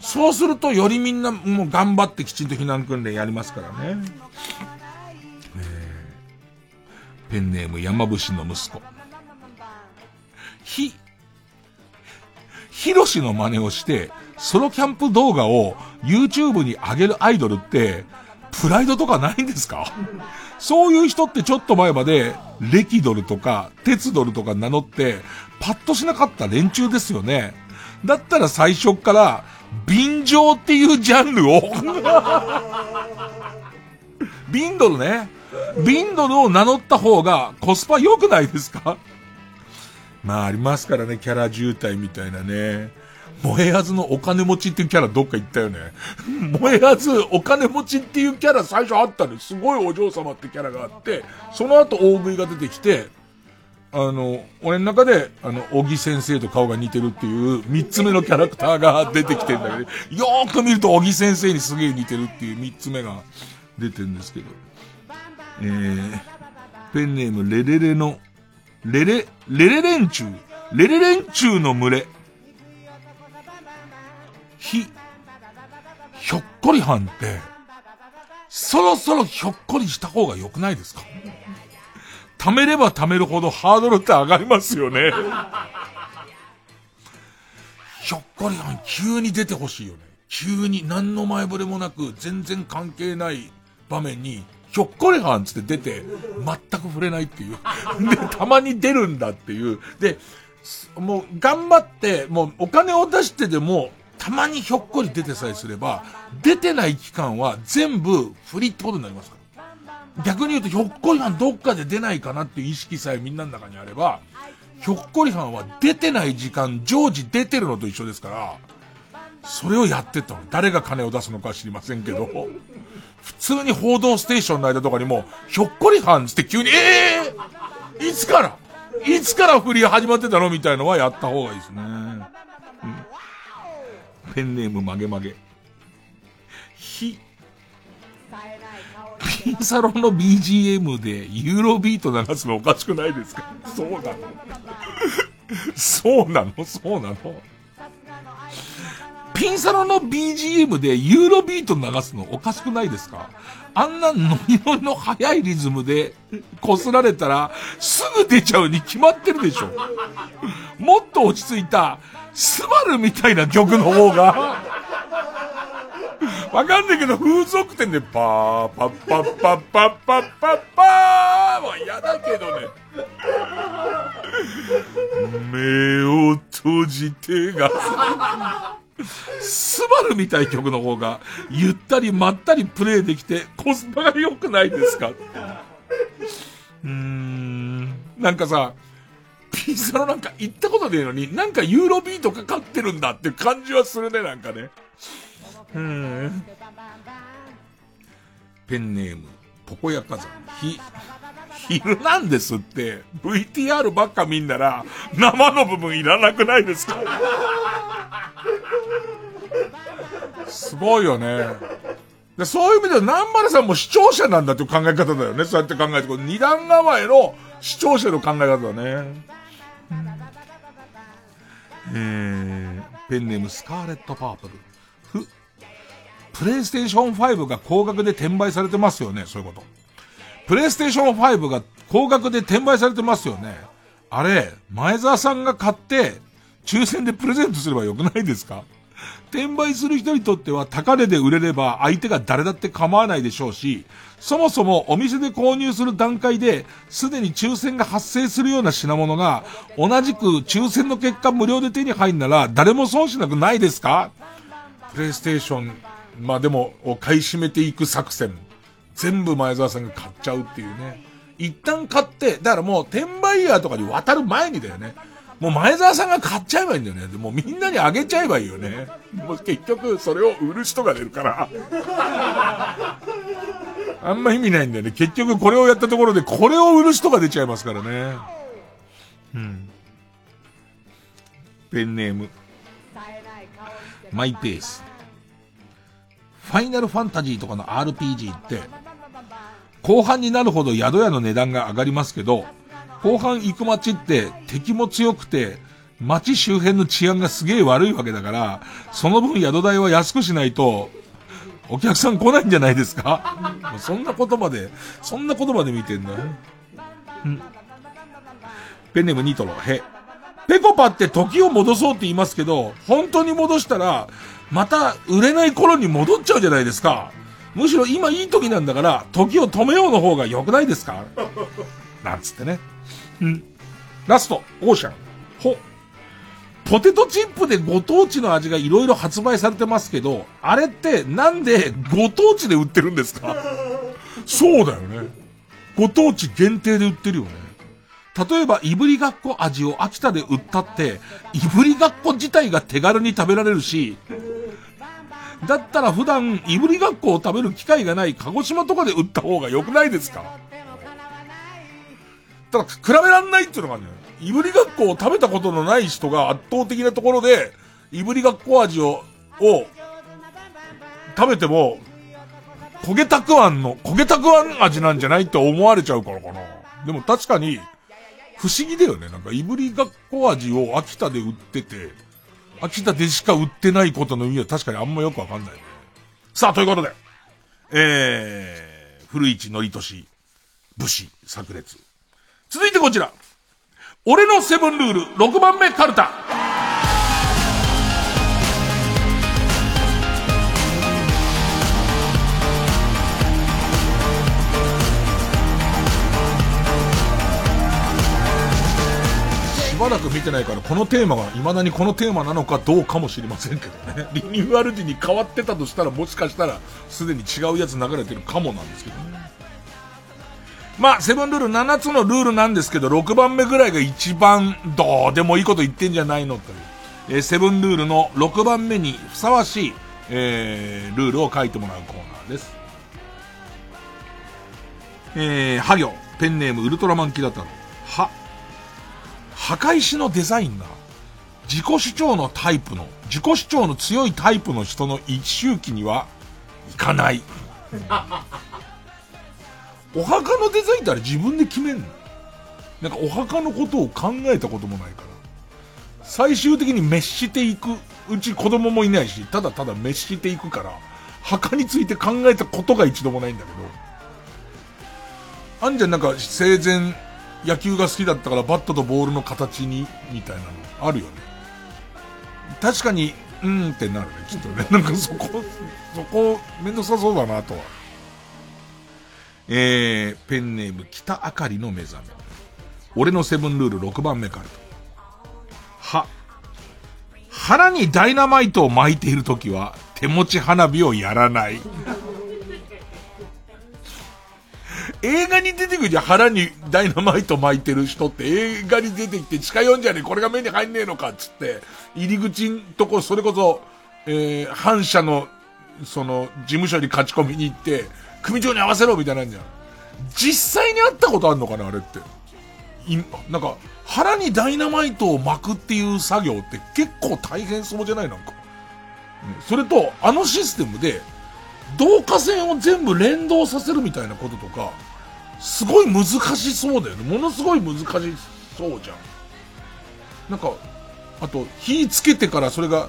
そうするとよりみんなもう頑張ってきちんと避難訓練やりますからね。ペンネーム山伏の息子。ひ、ヒロシの真似をして、ソロキャンプ動画を YouTube に上げるアイドルって、プライドとかないんですか？[LAUGHS] そういう人ってちょっと前まで、レキドルとか、鉄ドルとか名乗って、パッとしなかった連中ですよね。だったら最初から、便乗っていうジャンルを [LAUGHS] ビンドルね。ビンドルを名乗った方がコスパ良くないですか？[LAUGHS] まあありますからね、キャラ渋滞みたいなね。燃えあずのお金持ちっていうキャラどっか行ったよね。[LAUGHS] 燃えあずお金持ちっていうキャラ最初あったのすごいお嬢様ってキャラがあって、その後大食いが出てきて、あの、俺の中で、あの、小木先生と顔が似てるっていう三つ目のキャラクターが出てきてんだけど、[LAUGHS] よーく見ると小木先生にすげえ似てるっていう三つ目が出てんですけど。えー、ペンネームレレレの、レレ、レレレンチュウ、レレレンチュウの群れ。ひ、ひょっこりはんって、そろそろひょっこりした方が良くないですか？貯めれば貯めるほどハードルって上がりますよね。ひょっこりはん急に出てほしいよね。急に何の前触れもなく全然関係ない場面にひょっこりはんつって出て、全く触れないっていう。[LAUGHS] で、たまに出るんだっていう。で、もう頑張って、もうお金を出してでも、たまにひょっこり出てさえすれば、出てない期間は全部フリってことになりますから。逆に言うと、ひょっこりはんどっかで出ないかなっていう意識さえみんなの中にあれば、ひょっこりはんは出てない時間、常時出てるのと一緒ですから、それをやってったの。誰が金を出すのか知りませんけど。普通に報道ステーションの間とかにも、ひょっこりはんって急に、ええー、いつからいつから振り始まってたのみたいのはやった方がいいですね。うん、ペンネーム曲げ曲げ。ひ、ピンサロンの BGM でユーロビート流すのおかしくないですか？そうなの。そうなの？そうなの？ピンサロの BGM でユーロビート流すのおかしくないですか？あんなノリノリの速いリズムで擦られたらすぐ出ちゃうに決まってるでしょ。もっと落ち着いたスバルみたいな曲の方がわかんないけど風俗店でパーパッパッパッパッパッパッパーは嫌だけどね。目を閉じてがスバルみたい曲の方が、ゆったりまったりプレイできて、コスパが良くないですかうーん。なんかさ、ピザのなんか行ったことねえのに、なんかユーロビートかかってるんだって感じはするね、なんかね。うん。ペンネーム、ポコヤカザン、ひ、昼なんですって、VTR ばっか見んなら、生の部分いらなくないですか？すごいよね。でそういう意味では南原さんも視聴者なんだっていう考え方だよね。そうやって考えて、こ二段構えの視聴者の考え方だね。え、ペンネームスカーレットパープル。ふ、プレイステーション5が高額で転売されてますよね、そういうこと。プレイステーション5が高額で転売されてますよね。あれ、前澤さんが買って、抽選でプレゼントすればよくないですか？転売する人にとっては高値で売れれば相手が誰だって構わないでしょうし、そもそもお店で購入する段階で、すでに抽選が発生するような品物が、同じく抽選の結果無料で手に入んなら、誰も損しなくないですか？プレイステーション、まあでも、を買い占めていく作戦。全部前澤さんが買っちゃうっていうね。一旦買って、だからもう転売ヤーとかに渡る前にだよね。もう前澤さんが買っちゃえばいいんだよね。でもみんなにあげちゃえばいいよね。もう結局それを売る人が出るから。あんま意味ないんだよね。結局これをやったところでこれを売る人が出ちゃいますからね。うん。ペンネーム。マイペース。ファイナルファンタジーとかの RPG って、後半になるほど宿屋の値段が上がりますけど、後半行く街って敵も強くて、街周辺の治安がすげえ悪いわけだから、その分宿代は安くしないと、お客さん来ないんじゃないですか？そんな言葉で、そんな言葉で見てんだ。ペンネームニトロ、へ。ペコパって時を戻そうって言いますけど、本当に戻したら、また売れない頃に戻っちゃうじゃないですか。むしろ今いい時なんだから、時を止めようの方が良くないですか？なんつってね。うん。ラスト、オーシャン。ほ。ポテトチップでご当地の味がいろいろ発売されてますけど、あれってなんでご当地で売ってるんですか？そうだよね。ご当地限定で売ってるよね。例えば、いぶりがっこ味を秋田で売ったって、いぶりがっこ自体が手軽に食べられるし、だったら普段、いぶりがっこを食べる機会がない鹿児島とかで売った方が良くないですか？ただ、比べらんないっていうのがね、いぶりがっこを食べたことのない人が圧倒的なところで、いぶりがっこ味を、を、食べても、焦げたくあんの、焦げたくあん味なんじゃないって思われちゃうからかな。でも確かに、不思議だよね。なんか、いぶりがっこ味を秋田で売ってて、秋田でしか売ってないことの意味は確かにあんまよくわかんない、さあ、ということで、えー、古市のりとし、武士、炸裂。続いてこちら。俺のセブンルール、6番目カルタ。しばらく見てないから、このテーマが未だにこのテーマなのかどうかもしれませんけどね。リニューアル時に変わってたとしたら、もしかしたら、すでに違うやつ流れてるかもなんですけどね。まあ、セブンルール7つのルールなんですけど、6番目ぐらいが一番どうでもいいこと言ってんじゃないのという。えー、セブンルールの6番目にふさわしい、えー、ルールを書いてもらうコーナーです。えー、ハ行、ペンネームウルトラマンキラタロ。は、墓石のデザインが、自己主張のタイプの、自己主張の強いタイプの人の一周期には、いかない。[LAUGHS] お墓のデザインってあれ自分で決めんの？なんかお墓のことを考えたこともないから。最終的に滅していく、うち子供もいないし、ただただ滅していくから、墓について考えたことが一度もないんだけど、あんじゃんなんか生前野球が好きだったからバットとボールの形に、みたいなのあるよね。確かに、うんってなるね、きっとね。なんかそこ、そこ、めんどくさそうだなとは。えー、ペンネーム北あかりの目覚め。俺のセブンルール6番目からと。は、腹にダイナマイトを巻いているときは手持ち花火をやらない。映画に出てくるじゃん、腹にダイナマイト巻いてる人って映画に出てきて近寄んじゃねえ、これが目に入んねえのかっつって、入り口んとこ、それこそ、えー、反社の、その、事務所に勝ち込みに行って、組長に合わせろみたいなんじゃん。実際にあったことあんのかなあれって。い、なんか、腹にダイナマイトを巻くっていう作業って結構大変そうじゃない？なんか。それと、あのシステムで、導火線を全部連動させるみたいなこととか、すごい難しそうだよね。ものすごい難しそうじゃん。なんか、あと、火つけてからそれが、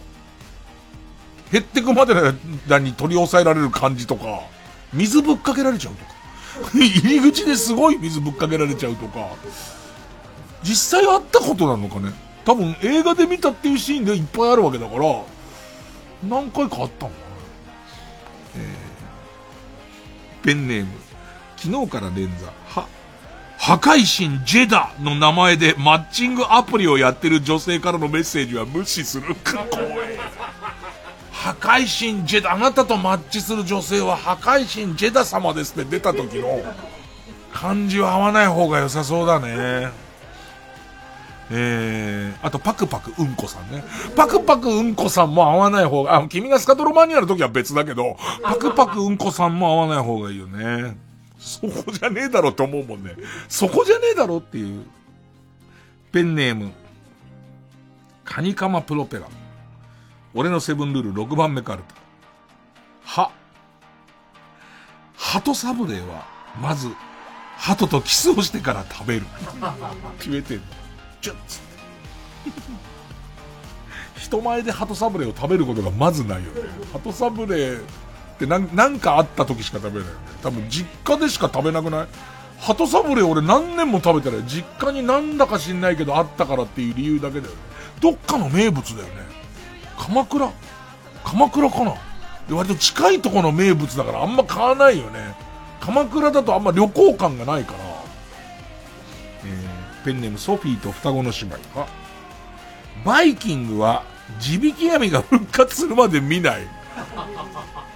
減ってくまでの間に取り押さえられる感じとか、水ぶっかけられちゃうとか。[LAUGHS] 入り口ですごい水ぶっかけられちゃうとか。実際あったことなのかね多分映画で見たっていうシーンでいっぱいあるわけだから、何回かあったのかなえー、ペンネーム、昨日から連座、は、破壊神ジェダの名前でマッチングアプリをやってる女性からのメッセージは無視する。怖い。破壊神ジェダ、あなたとマッチする女性は破壊神ジェダ様ですって出た時の漢字は合わない方が良さそうだね。えー、あとパクパクうんこさんね。パクパクうんこさんも合わない方が、あ、君がスカトロマニアの時は別だけど、パクパクうんこさんも合わない方がいいよね。そこじゃねえだろって思うもんね。そこじゃねえだろっていう。ペンネーム、カニカマプロペラ。俺のセブンルール6番目カルタ。は。鳩サブレーは、まず、鳩とキスをしてから食べる。[LAUGHS] 決めてんの。チュッつって。人前で鳩サブレーを食べることがまずないよね。鳩サブレーってなん、なんかあった時しか食べないよね。多分実家でしか食べなくない？鳩サブレー俺何年も食べてない。実家になんだか知んないけどあったからっていう理由だけだよね。どっかの名物だよね。鎌倉？鎌倉かな？で割と近いところの名物だからあんま買わないよね。鎌倉だとあんま旅行感がないから。えー、ペンネームソフィーと双子の姉妹が、バイキングは地引き網が復活するまで見ない。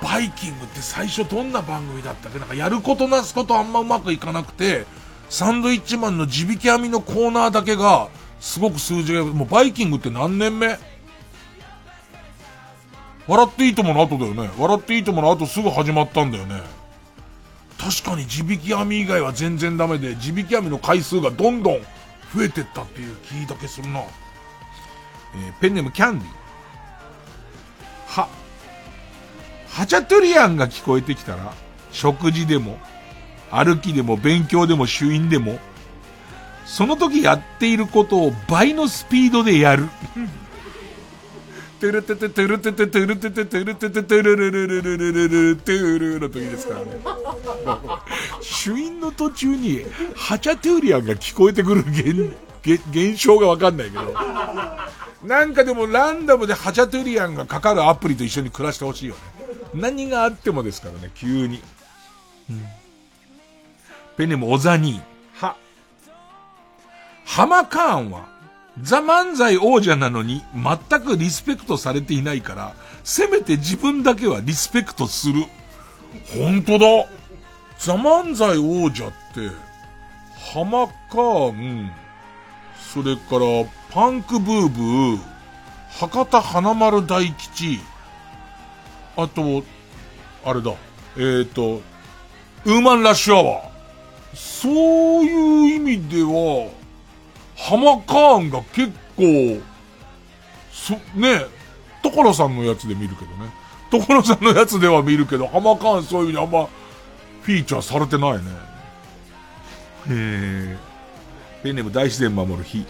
バイキングって最初どんな番組だったっけ？なんかやることなすことあんまうまくいかなくて、サンドイッチマンの地引き網のコーナーだけが、すごく数字が、もうバイキングって何年目？笑っていいともの後だよね。笑っていいともの後すぐ始まったんだよね。確かに地引き網以外は全然ダメで、地引き網の回数がどんどん増えてったっていう気だけするな。えーペンネームキャンディ。は、ハチャトゥリアンが聞こえてきたら、食事でも、歩きでも勉強でも手淫でも、その時やっていることを倍のスピードでやる。トゥルテテトゥルテテトゥルテテトゥルテテトゥルルルルルルルルトゥルの時ですからね。手淫の途中に、ハチャトゥーリアンが聞こえてくる現、現象がわかんないけど。なんかでもランダムでハチャトゥーリアンがかかるアプリと一緒に暮らしてほしいよね。何があってもですからね、急に。うんペンネームオザニー。は。ハマカーンは、ザ・漫才王者なのに全くリスペクトされていないから、せめて自分だけはリスペクトする。本当だ。ザ・漫才王者って、ハマカーン、それから、パンクブーブー、博多華丸大吉、あと、あれだ、えっ、ー、と、ウーマンラッシュアワー。そういう意味では、ハマカーンが結構、そ、ね、所さんのやつで見るけどね。所さんのやつでは見るけど、ハマカーンそういうふうにあんま、フィーチャーされてないね。えー、ペンネーム大自然守る日。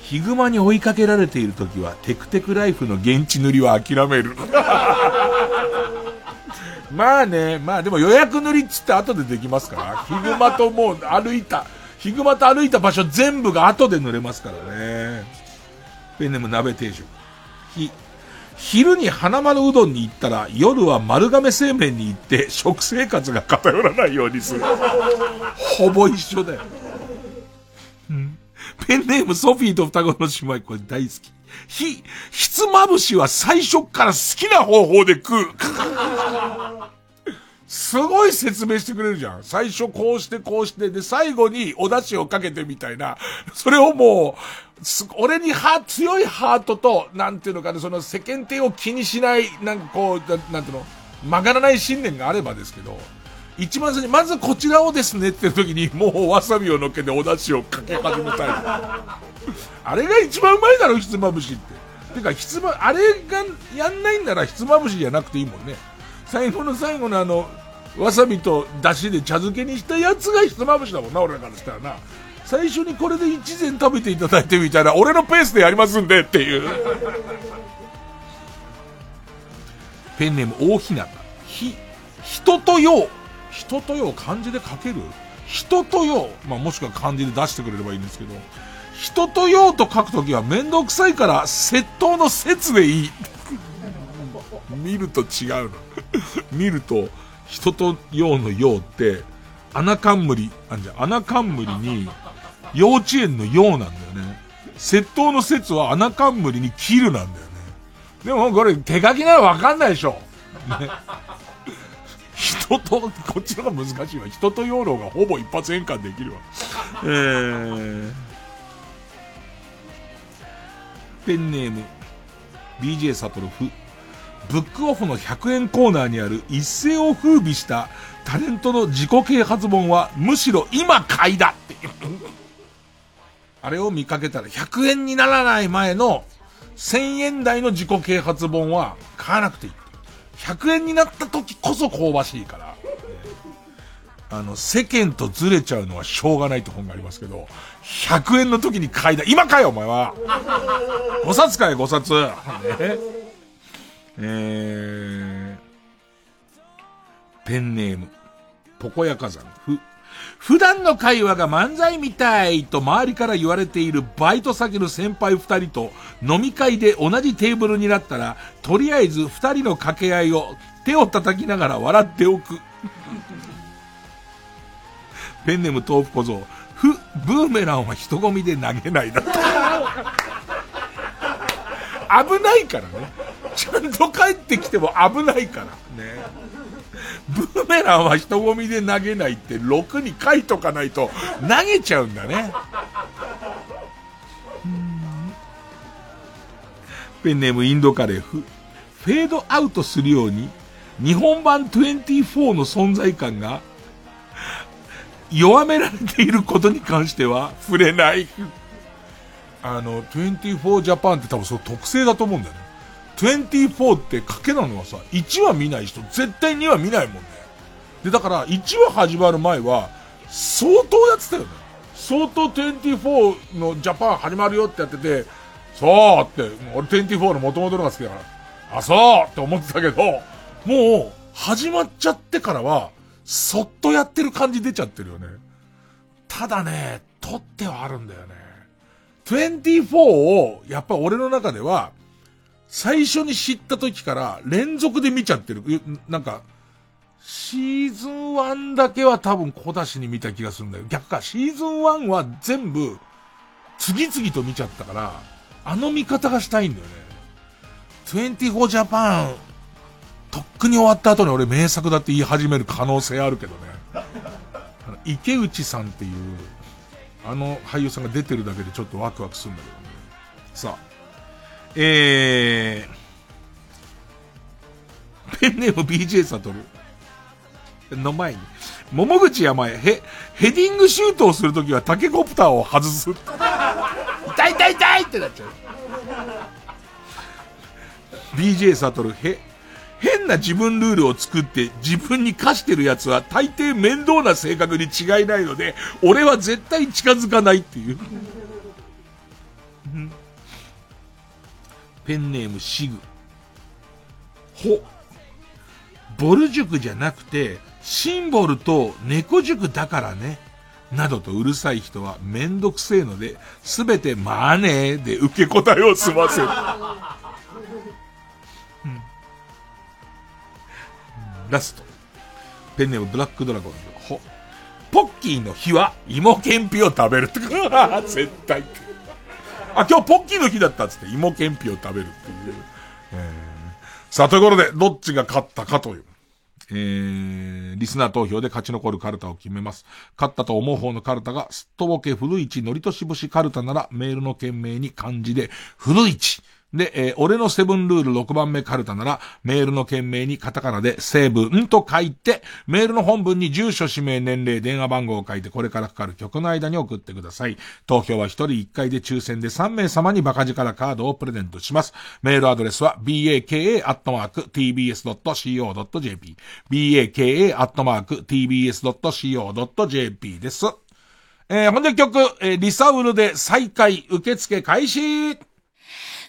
ヒグマに追いかけられている時は、テクテクライフの現地塗りは諦める。[LAUGHS] まあね、まあでも予約塗りっつって後でできますから、ヒグマともう歩いた、ヒグマと歩いた場所全部が後で塗れますからね。ペンネーム鍋定食。ひ、昼に花丸うどんに行ったら、夜は丸亀製麺に行って、食生活が偏らないようにする。ほぼ一緒だよ。うんペンネームソフィーと双子の姉妹、これ大好き。ひ、ひつまぶしは最初から好きな方法で食う。すごい説明してくれるじゃん。最初こうしてこうして、で、最後にお出汁をかけてみたいな。それをもう、す俺には、強いハートと、なんていうのかね、その世間体を気にしない、なんかこう、なんていうの、曲がらない信念があればですけど、一番最初に、まずこちらをですねって時に、もうわさびを乗っけてお出汁をかけ始めたい。あれが一番うまいだろ、ひつまぶしって。てか、ひつま、あれがやんないんならひつまぶしじゃなくていいもんね。最後の最後のあの、わさびと出汁で茶漬けにしたやつがひつまぶしだもんな、俺らからしたらな。最初にこれで一膳食べていただいてみたいな、俺のペースでやりますんでっていう。ペンネーム大日向。ひ、人とよう。人とよう漢字で書ける？人とよう。まあ、もしくは漢字で出してくれればいいんですけど。人とようと書くときはめんどくさいから、窃盗の説でいい。見ると違うの。見ると、人とようのようって、穴冠、あんじゃん、穴冠に、幼稚園のようなんだよね。窃盗の説は穴冠に切るなんだよね。でもこれ手書きならわかんないでしょ。ね。人と、こっちの方が難しいわ。人と養老がほぼ一発変換できるわ。えー、ペンネーム、BJ サトルフ。ブックオフの100円コーナーにある一世を風靡したタレントの自己啓発本はむしろ今買いだって。あれを見かけたら100円にならない前の1000円台の自己啓発本は買わなくていい。100円になった時こそ香ばしいから。あの、世間とずれちゃうのはしょうがないって本がありますけど、100円の時に買いだ。今買えお前は !5 冊買え、5冊。ね、えー、ペンネーム、ポコヤカザン。ふ、普段の会話が漫才みたいと周りから言われているバイト先の先輩二人と飲み会で同じテーブルになったら、とりあえず二人の掛け合いを手を叩きながら笑っておく。ペンネーム豆腐小僧。ふ、ブーメランは人混みで投げないだった。危ないからね。ちゃんと帰ってきても危ないから。ね。ブーメランは人混みで投げないって、ろくに書いとかないと投げちゃうんだね。ペンネームインドカレーフ。フェードアウトするように、日本版24の存在感が、弱められていることに関しては触れない。あの、24ジャパンって多分その特性だと思うんだよね。24って賭けなのはさ、1話見ない人絶対2話見ないもんね。で、だから1話始まる前は、相当やってたよね。相当24のジャパン始まるよってやってて、そうって、俺24の元々のが好きだから、あ、そうって思ってたけど、もう、始まっちゃってからは、そっとやってる感じ出ちゃってるよね。ただね、撮ってはあるんだよね。24を、やっぱ俺の中では、最初に知った時から連続で見ちゃってる。なんか、シーズン1だけは多分小出しに見た気がするんだよ。逆か、シーズン1は全部、次々と見ちゃったから、あの見方がしたいんだよね。24ジャパン、とっくに終わった後に俺名作だって言い始める可能性あるけどね。池内さんっていう、あの俳優さんが出てるだけでちょっとワクワクするんだけどね。さあ、えー、ペンネーム BJ サトルの前に、桃口山へ、へ、ヘディングシュートをするときはタケコプターを外す。痛い痛い痛いってなっちゃう。BJ サトル、へ、変な自分ルールを作って自分に課してる奴は大抵面倒な性格に違いないので、俺は絶対近づかないっていう。ペンネームシグ。ほ。ボル塾じゃなくて、シンボルと猫塾だからね。などとうるさい人はめんどくせえので、すべてマネーで受け答えを済ませる。ラスト。ペンネームブラックドラゴン。ほ。ポッキーの日は芋けんぴを食べるって。[LAUGHS] 絶対。あ、今日ポッキーの日だったっつって芋けんぴを食べるっていう。さあ、ということで、どっちが勝ったかという。えー、リスナー投票で勝ち残るカルタを決めます。勝ったと思う方のカルタが、すっとぼけ古市のりとし節カルタなら、メールの件名に漢字で、古市。で、えー、俺のセブンルール6番目カルタなら、メールの件名にカタカナで、セブンと書いて、メールの本文に住所、氏名、年齢、電話番号を書いて、これからかかる曲の間に送ってください。投票は1人1回で抽選で3名様にバカ力カードをプレゼントします。メールアドレスは、baka.tbs.co.jp。baka.tbs.co.jp です。えー、ほんで曲、えー、リサウルで再開受付開始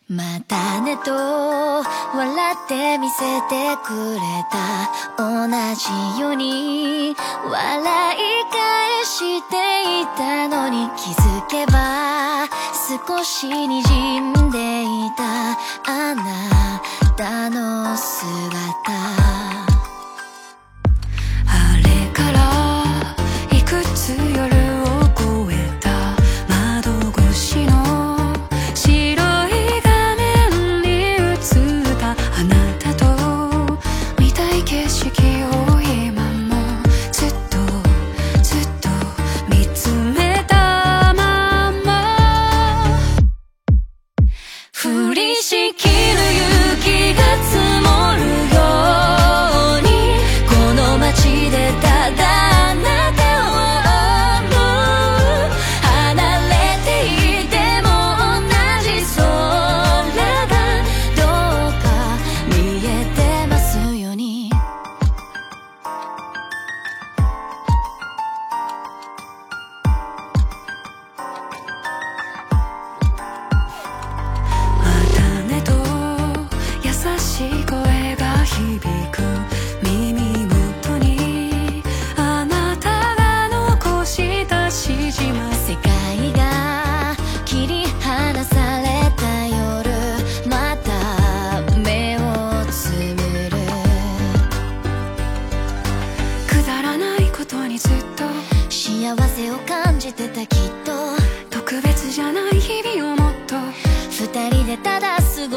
またねと笑って見せてくれた。同じように笑い返していたのに気づけば少し滲んでいたあなたの姿。あれからいくつより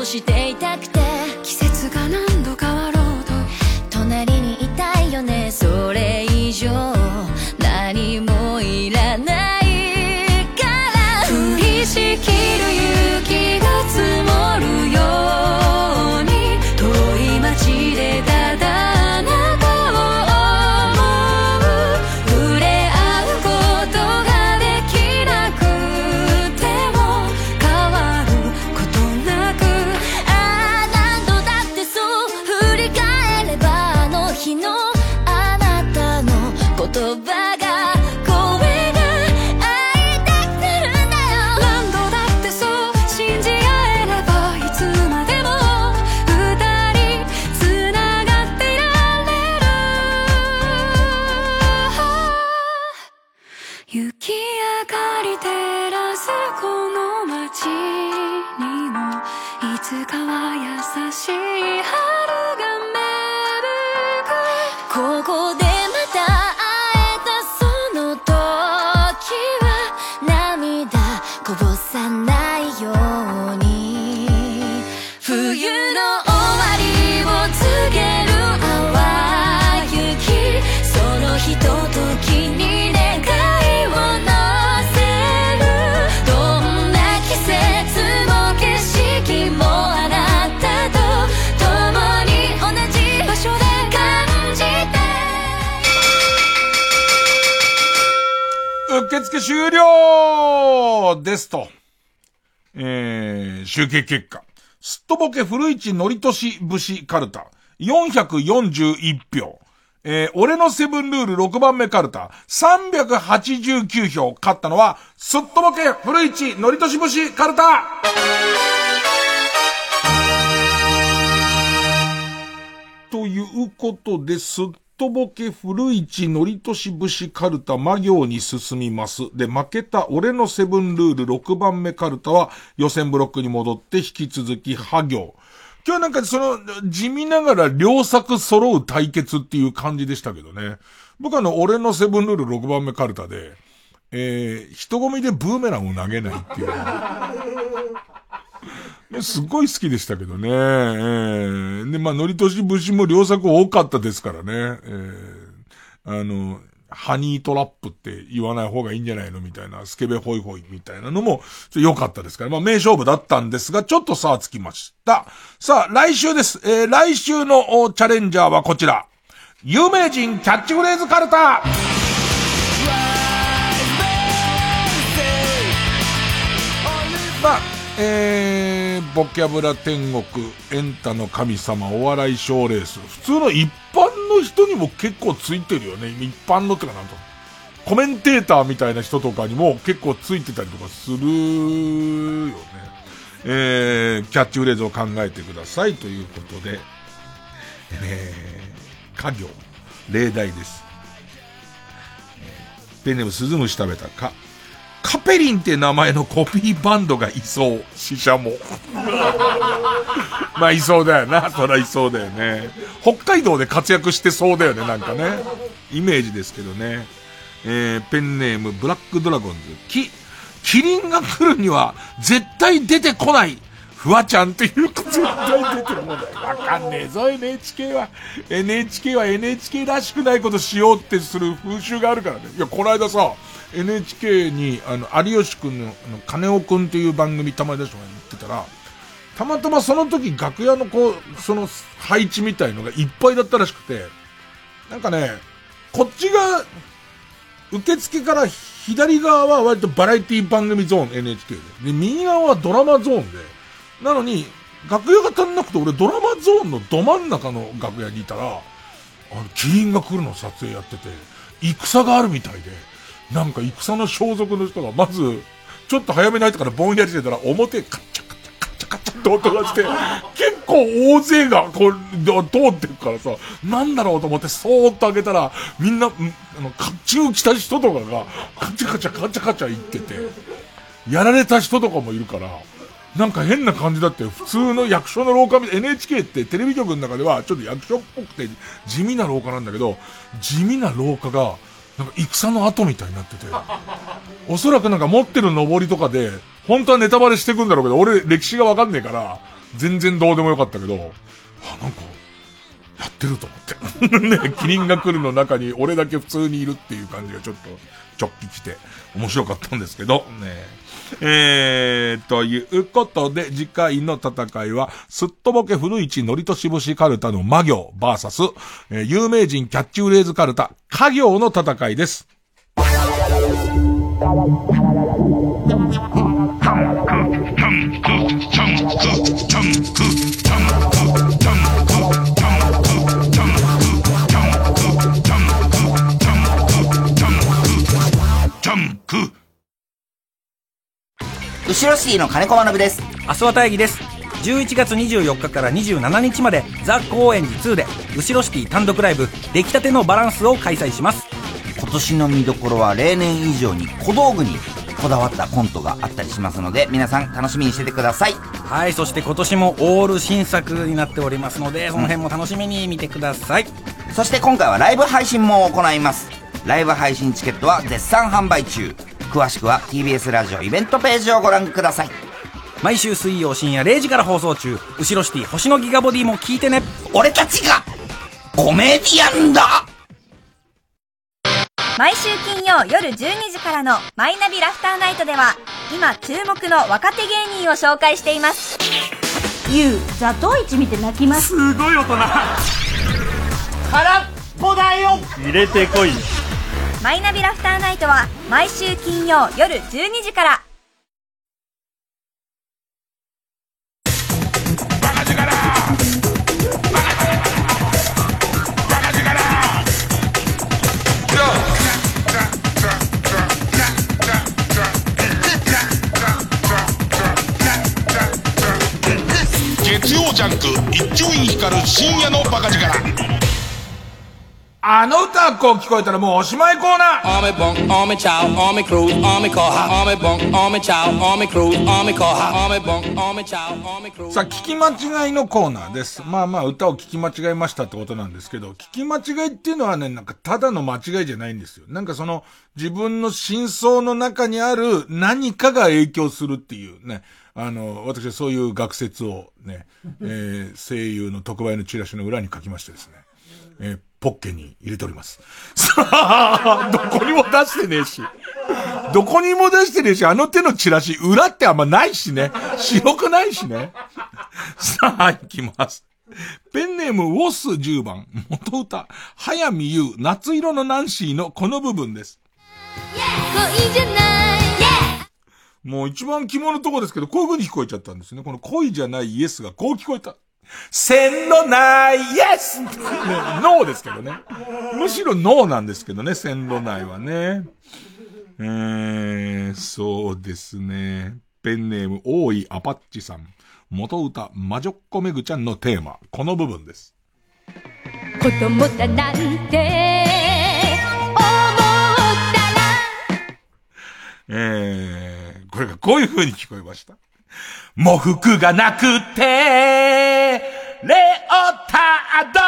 していたくて集計結果。すっとぼけ古市のりとし節カルタ。441票。えー、俺のセブンルール6番目カルタ。389票。勝ったのは、すっとぼけ古市のりとし節カルタということで、すっとぼけ古市のりとし節カルタ魔行に進みます。で、負けた俺のセブンルール6番目カルタは予選ブロックに戻って引き続き破行。今日なんかその、地味ながら両作揃う対決っていう感じでしたけどね。僕あの、俺のセブンルール6番目カルタで、えー、人混みでブーメランを投げないっていう。ね、すごい好きでしたけどね。えー、で、まあ、のりとし節も良作多かったですからね。えー、あの、ハニートラップって言わない方がいいんじゃないのみたいな、スケベホイホイみたいなのも、良かったですから。まあ、名勝負だったんですが、ちょっと差はつきました。さあ、来週です。えー、来週のチャレンジャーはこちら。有名人キャッチフレーズカルタまあ、えー、ボキャブラ天国、エンタの神様、お笑い賞レース。普通の一般の人にも結構ついてるよね。一般のってかなんと。コメンテーターみたいな人とかにも結構ついてたりとかするよね。えー、キャッチフレーズを考えてくださいということで、えー、家業、例題です。ペンネームスズムシ食べたか。カペリンって名前のコピーバンドがいそう。死者も。[LAUGHS] まあ、いそうだよな。そらいそうだよね。北海道で活躍してそうだよね、なんかね。イメージですけどね。えー、ペンネーム、ブラックドラゴンズ。き、キリンが来るには、絶対出てこない。フワちゃんっていうと絶対出てこない。わかんねえぞ、NHK は。NHK は NHK らしくないことしようってする風習があるからね。いや、この間さ、NHK に、あの、有吉くんの、あの、金尾くんっていう番組たまに出してもらってたら、たまたまその時楽屋のこう、その配置みたいのがいっぱいだったらしくて、なんかね、こっちが、受付から左側は割とバラエティ番組ゾーン NHK で。で、右側はドラマゾーンで。なのに、楽屋が足んなくて俺ドラマゾーンのど真ん中の楽屋にいたら、あの、キリンが来るの撮影やってて、戦があるみたいで、なんか戦の装束の人がまず、ちょっと早めに入ってからぼんやりしてたら、表カッチャカチャカチャカチャって音がして、結構大勢がこう、通ってるからさ、なんだろうと思ってそーっと開けたら、みんな、あの、甲冑着た人とかが、カチャカチャカチャカチャ言ってて、やられた人とかもいるから、なんか変な感じだって、普通の役所の廊下みたい、NHK ってテレビ局の中ではちょっと役所っぽくて地味な廊下なんだけど、地味な廊下が、なんか戦の後みたいになってて、おそらくなんか持ってる登りとかで、本当はネタバレしてくんだろうけど、俺歴史がわかんねえから、全然どうでもよかったけど、あ、なんか、やってると思って。[LAUGHS] ね、キリンが来るの中に俺だけ普通にいるっていう感じがちょっと、直帰して、面白かったんですけど、ね。えー、ということで、次回の戦いは、すっとぼけ古市のりとしぶしカルタの魔行、バーサス、えー、有名人キャッチフレーズカルタ、家業の戦いです。後ろシティの金子学です。明日は大義です。11月24日から27日までザ・高円寺2で後ろシティ単独ライブ出来たてのバランスを開催します。今年の見どころは例年以上に小道具にこだわったコントがあったりしますので皆さん楽しみにしててください。はいそして今年もオール新作になっておりますのでその辺も楽しみに見てください、そして今回はライブ配信も行います。ライブ配信チケットは絶賛販売中詳しくは TBS ラジオイベントページをご覧ください。毎週水曜深夜0時から放送中後ろシティ星のギガボディも聞いてね。俺たちがコメディアンだ。毎週金曜夜12時からのマイナビラフターナイトでは今注目の若手芸人を紹介しています。ゆうザトウイチ見て泣きます。すごい大人。空っぽだよ。入れてこいマイナビラフターナイトは毎週金曜夜12時から。月曜ジャンク一丁院光る深夜のバカ力。あの歌こう聞こえたらもうおしまいコーナー Army bunk, army chow, army cruise, army car hot. Army bunk, army chow, army cruise, army car hot. Army bunk, army chow, army cruise. さあ、聞き間違いのコーナーです。まあまあ、歌を聞き間違えましたってことなんですけど、聞き間違いっていうのはね、なんかただの間違いじゃないんですよ。なんかその、自分の真相の中にある何かが影響するっていうね。あの、私はそういう学説をね、えー、声優の特売のチラシの裏に書きましてですね。えー、ポッケに入れております。[LAUGHS] さあ、どこにも出してねえし。どこにも出してねえし、あの手のチラシ、裏ってあんまないしね。白くないしね。さあ、行きます。ペンネームウォス10番、元歌、早見優、夏色のナンシーのこの部分です。恋じゃないもう一番肝のとこですけど、こういう風に聞こえちゃったんですね。この恋じゃないイエスがこう聞こえた。線路内イエス、ね、ノーですけどね。むしろノーなんですけどね、線路内はね。えー、そうですね。ペンネーム、大井アパッチさん。元歌、魔女っ子めぐちゃんのテーマ。この部分です。子供だなんて思ったらえー、これがこういう風に聞こえました。喪服がなくて、レオタード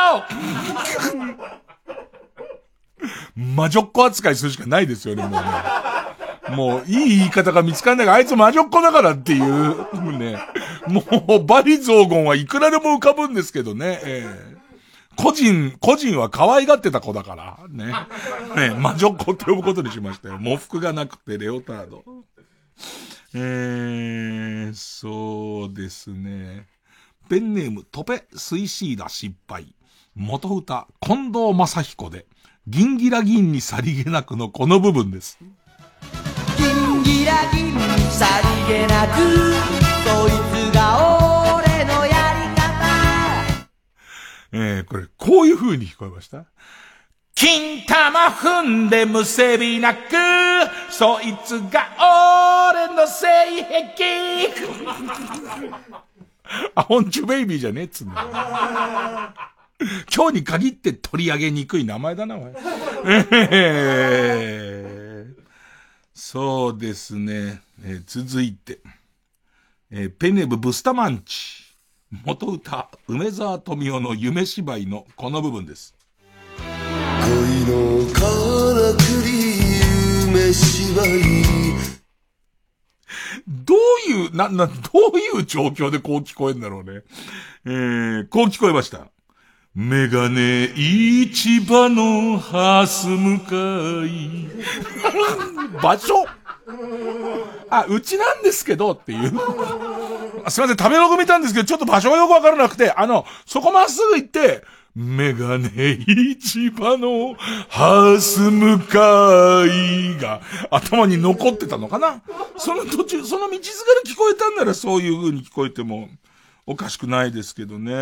魔女っ子扱いするしかないですよね、もうね。もう、いい言い方が見つかんないが、あいつ魔女っ子だからっていう、ね。もう、バリ雑言はいくらでも浮かぶんですけどね。ええ個人、個人は可愛がってた子だから、ね。ね、魔女っ子って呼ぶことにしましたよ。喪服がなくて、レオタード。えー、そうですね。ペンネーム、トペ、スイシーダ失敗。元歌、近藤正彦で、ギンギラギンにさりげなくのこの部分です。ギンギラギンにさりげなくそいつが俺のやり方えー、これ、こういう風に聞こえました？金玉踏んでむせびなく、そいつが俺の性癖。アホンチュベイビーじゃねえっつうんだ。今日に限って取り上げにくい名前だな、おい。えーそうですね。えー続いて、えーペネブ・ブスタマンチ。元歌、梅沢富美男の夢芝居のこの部分です。恋のからくり夢芝居どういう、な、な、どういう状況でこう聞こえるんだろうね。えー、こう聞こえました。メガネ市場のハス向かい。[LAUGHS] 場所 [LAUGHS] あ、うちなんですけどっていう。[LAUGHS] すいません、食べログ見たんですけど、ちょっと場所がよくわからなくて、あの、そこまっすぐ行って、メガネ市場のハス向かいが頭に残ってたのかな？その途中、その道すがら聞こえたんならそういう風に聞こえてもおかしくないですけどね。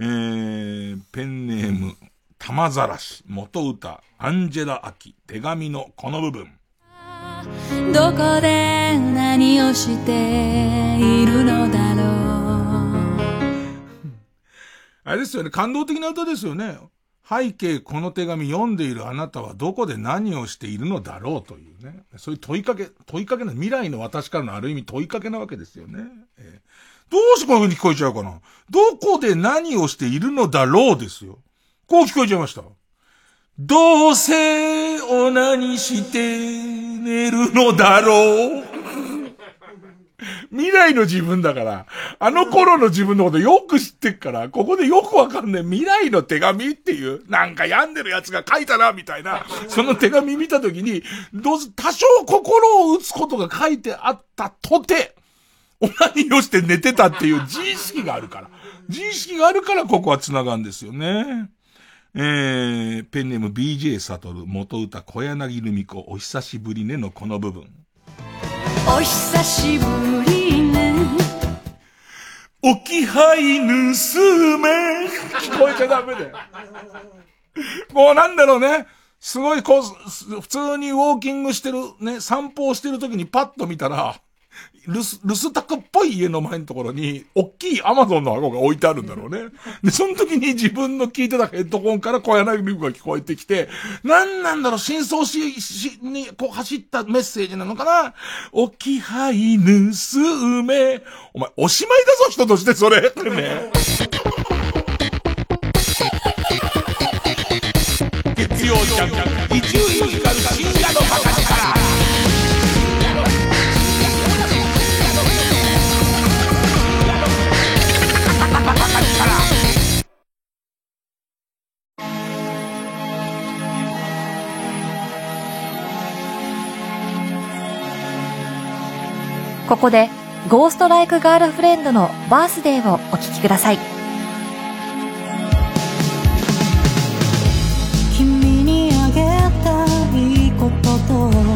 えー、ペンネーム、玉ざらし、元歌、アンジェラ・アキ、手紙のこの部分。どこで何をしているのだろうあれですよね、感動的な歌ですよね。背景この手紙読んでいるあなたはどこで何をしているのだろうというね。そういう問いかけ、問いかけの未来の私からのある意味問いかけなわけですよね。えー、どうしてこういう風に聞こえちゃうかなどこで何をしているのだろうですよ。こう聞こえちゃいました。どうせオナにして寝るのだろう。未来の自分だから、あの頃の自分のことよく知ってっから、ここでよくわかんない未来の手紙っていう、なんか病んでるやつが書いたな、みたいな、その手紙見たときに、どう多少心を打つことが書いてあったとて、オナニーをして寝てたっていう自意識があるから。自意識があるからここは繋がるんですよね。えー、ペンネーム BJ サトル、元歌小柳ルミ子、お久しぶりねのこの部分。お久しぶりね。置き配盗め。聞こえちゃダメだよ。もうなんだろうね。すごいこう、普通にウォーキングしてる、ね、散歩をしてる時にパッと見たら、留守、宅っぽい家の前のところに、大きいアマゾンの箱が置いてあるんだろうね。[LAUGHS] で、その時に自分の聞いてたヘッドコンから小柳美子が聞こえてきて、何なんだろう、真相し、し、に、こう走ったメッセージなのかな？置き配盗め。お前、おしまいだぞ、人としてそれ。ね。月曜ジャンク、伊集院光深夜のバカここで、ゴーストライクガールフレンドのバースデーをお聴きください。君にあげたいことと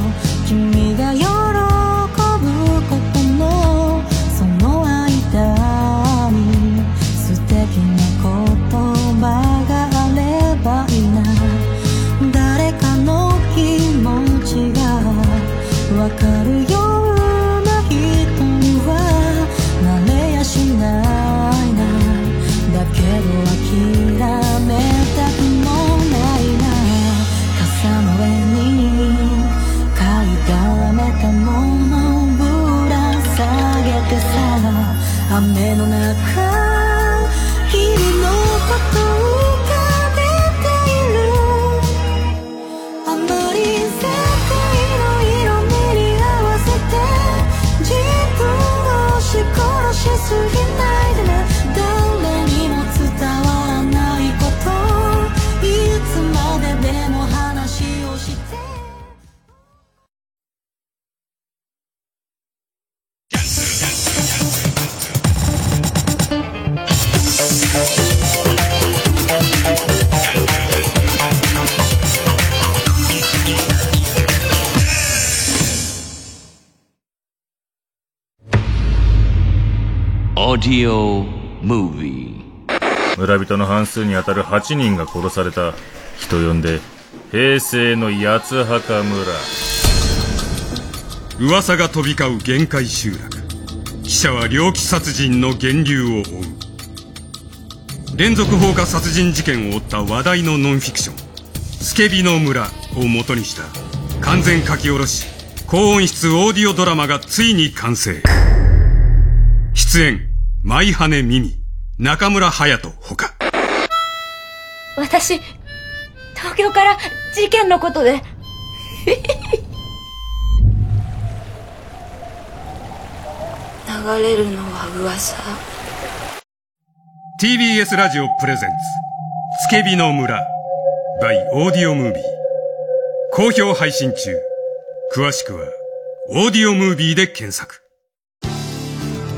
オーディオムービー村人の半数にあたる8人が殺された人呼んで平成の八つ墓村。噂が飛び交う限界集落。記者は猟奇殺人の源流を追う。連続放火殺人事件を追った話題のノンフィクション「スケビの村」を元にした。完全書き下ろし。高音質オーディオドラマがついに完成。出演舞羽美美中村隼人ほか。私、東京から事件のことで。流れるのは噂。TBS ラジオプレゼンツ「つけびの村」by オーディオムービー好評配信中。詳しくは「オーディオムービー」で検索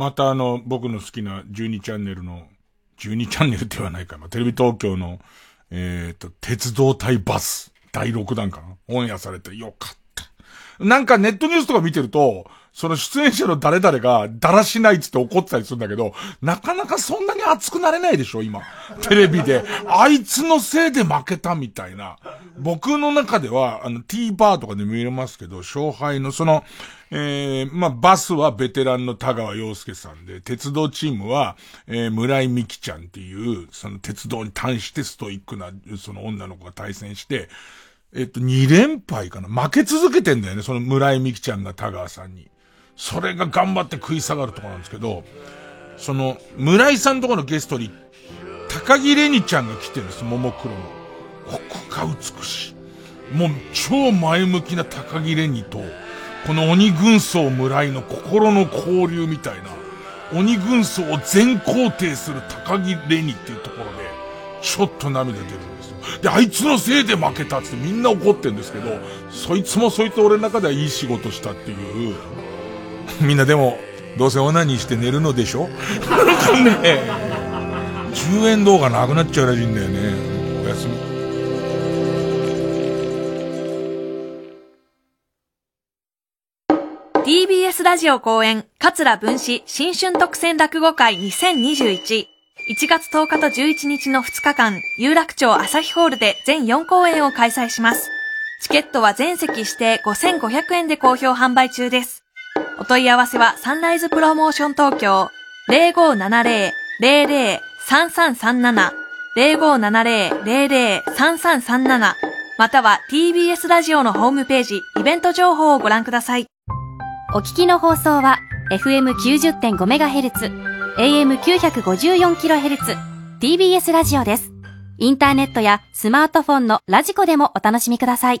またあの、僕の好きな12チャンネルの、12チャンネルではないかな、テレビ東京の、えっ、と、鉄道対バス、第6弾かな、オンエアされてよかった。なんかネットニュースとか見てると、その出演者の誰々がだらしないっつって怒ってたりするんだけど、なかなかそんなに熱くなれないでしょ、今。テレビで。あいつのせいで負けたみたいな。僕の中では、あの、T バーとかで見れますけど、勝敗のその、えー、まあ、バスはベテランの田川陽介さんで、鉄道チームは、えー、村井美希ちゃんっていう、その鉄道に対してストイックな、その女の子が対戦して、えっと、2連敗かな負け続けてんだよね、その村井美希ちゃんが田川さんに。それが頑張って食い下がるとこなんですけど、その、村井さんとこのゲストに、高木玲にちゃんが来てるんです、ももクロの。ここが美しい。もう、超前向きな高木玲にと、この鬼軍曹村井の心の交流みたいな、鬼軍曹を全肯定する高木玲にっていうところで、ちょっと涙出るんですよ。で、あいつのせいで負けたっつってみんな怒ってんですけど、そいつもそいつ俺の中ではいい仕事したっていう、みんなでも、どうせオナニーして寝るのでしょ？なんかね、10円動画なくなっちゃうらしいんだよね。おやすみ。TBS ラジオ公演、桂文史新春特選落語会2021。1月10日と11日の2日間、有楽町朝日ホールで全4公演を開催します。チケットは全席指定5500円で好評販売中です。お問い合わせはサンライズプロモーション東京0570-00-3337 0570-00-3337または TBS ラジオのホームページイベント情報をご覧ください。お聞きの放送は FM90.5MHz、AM954kHz、TBS ラジオです。インターネットやスマートフォンのラジコでもお楽しみください。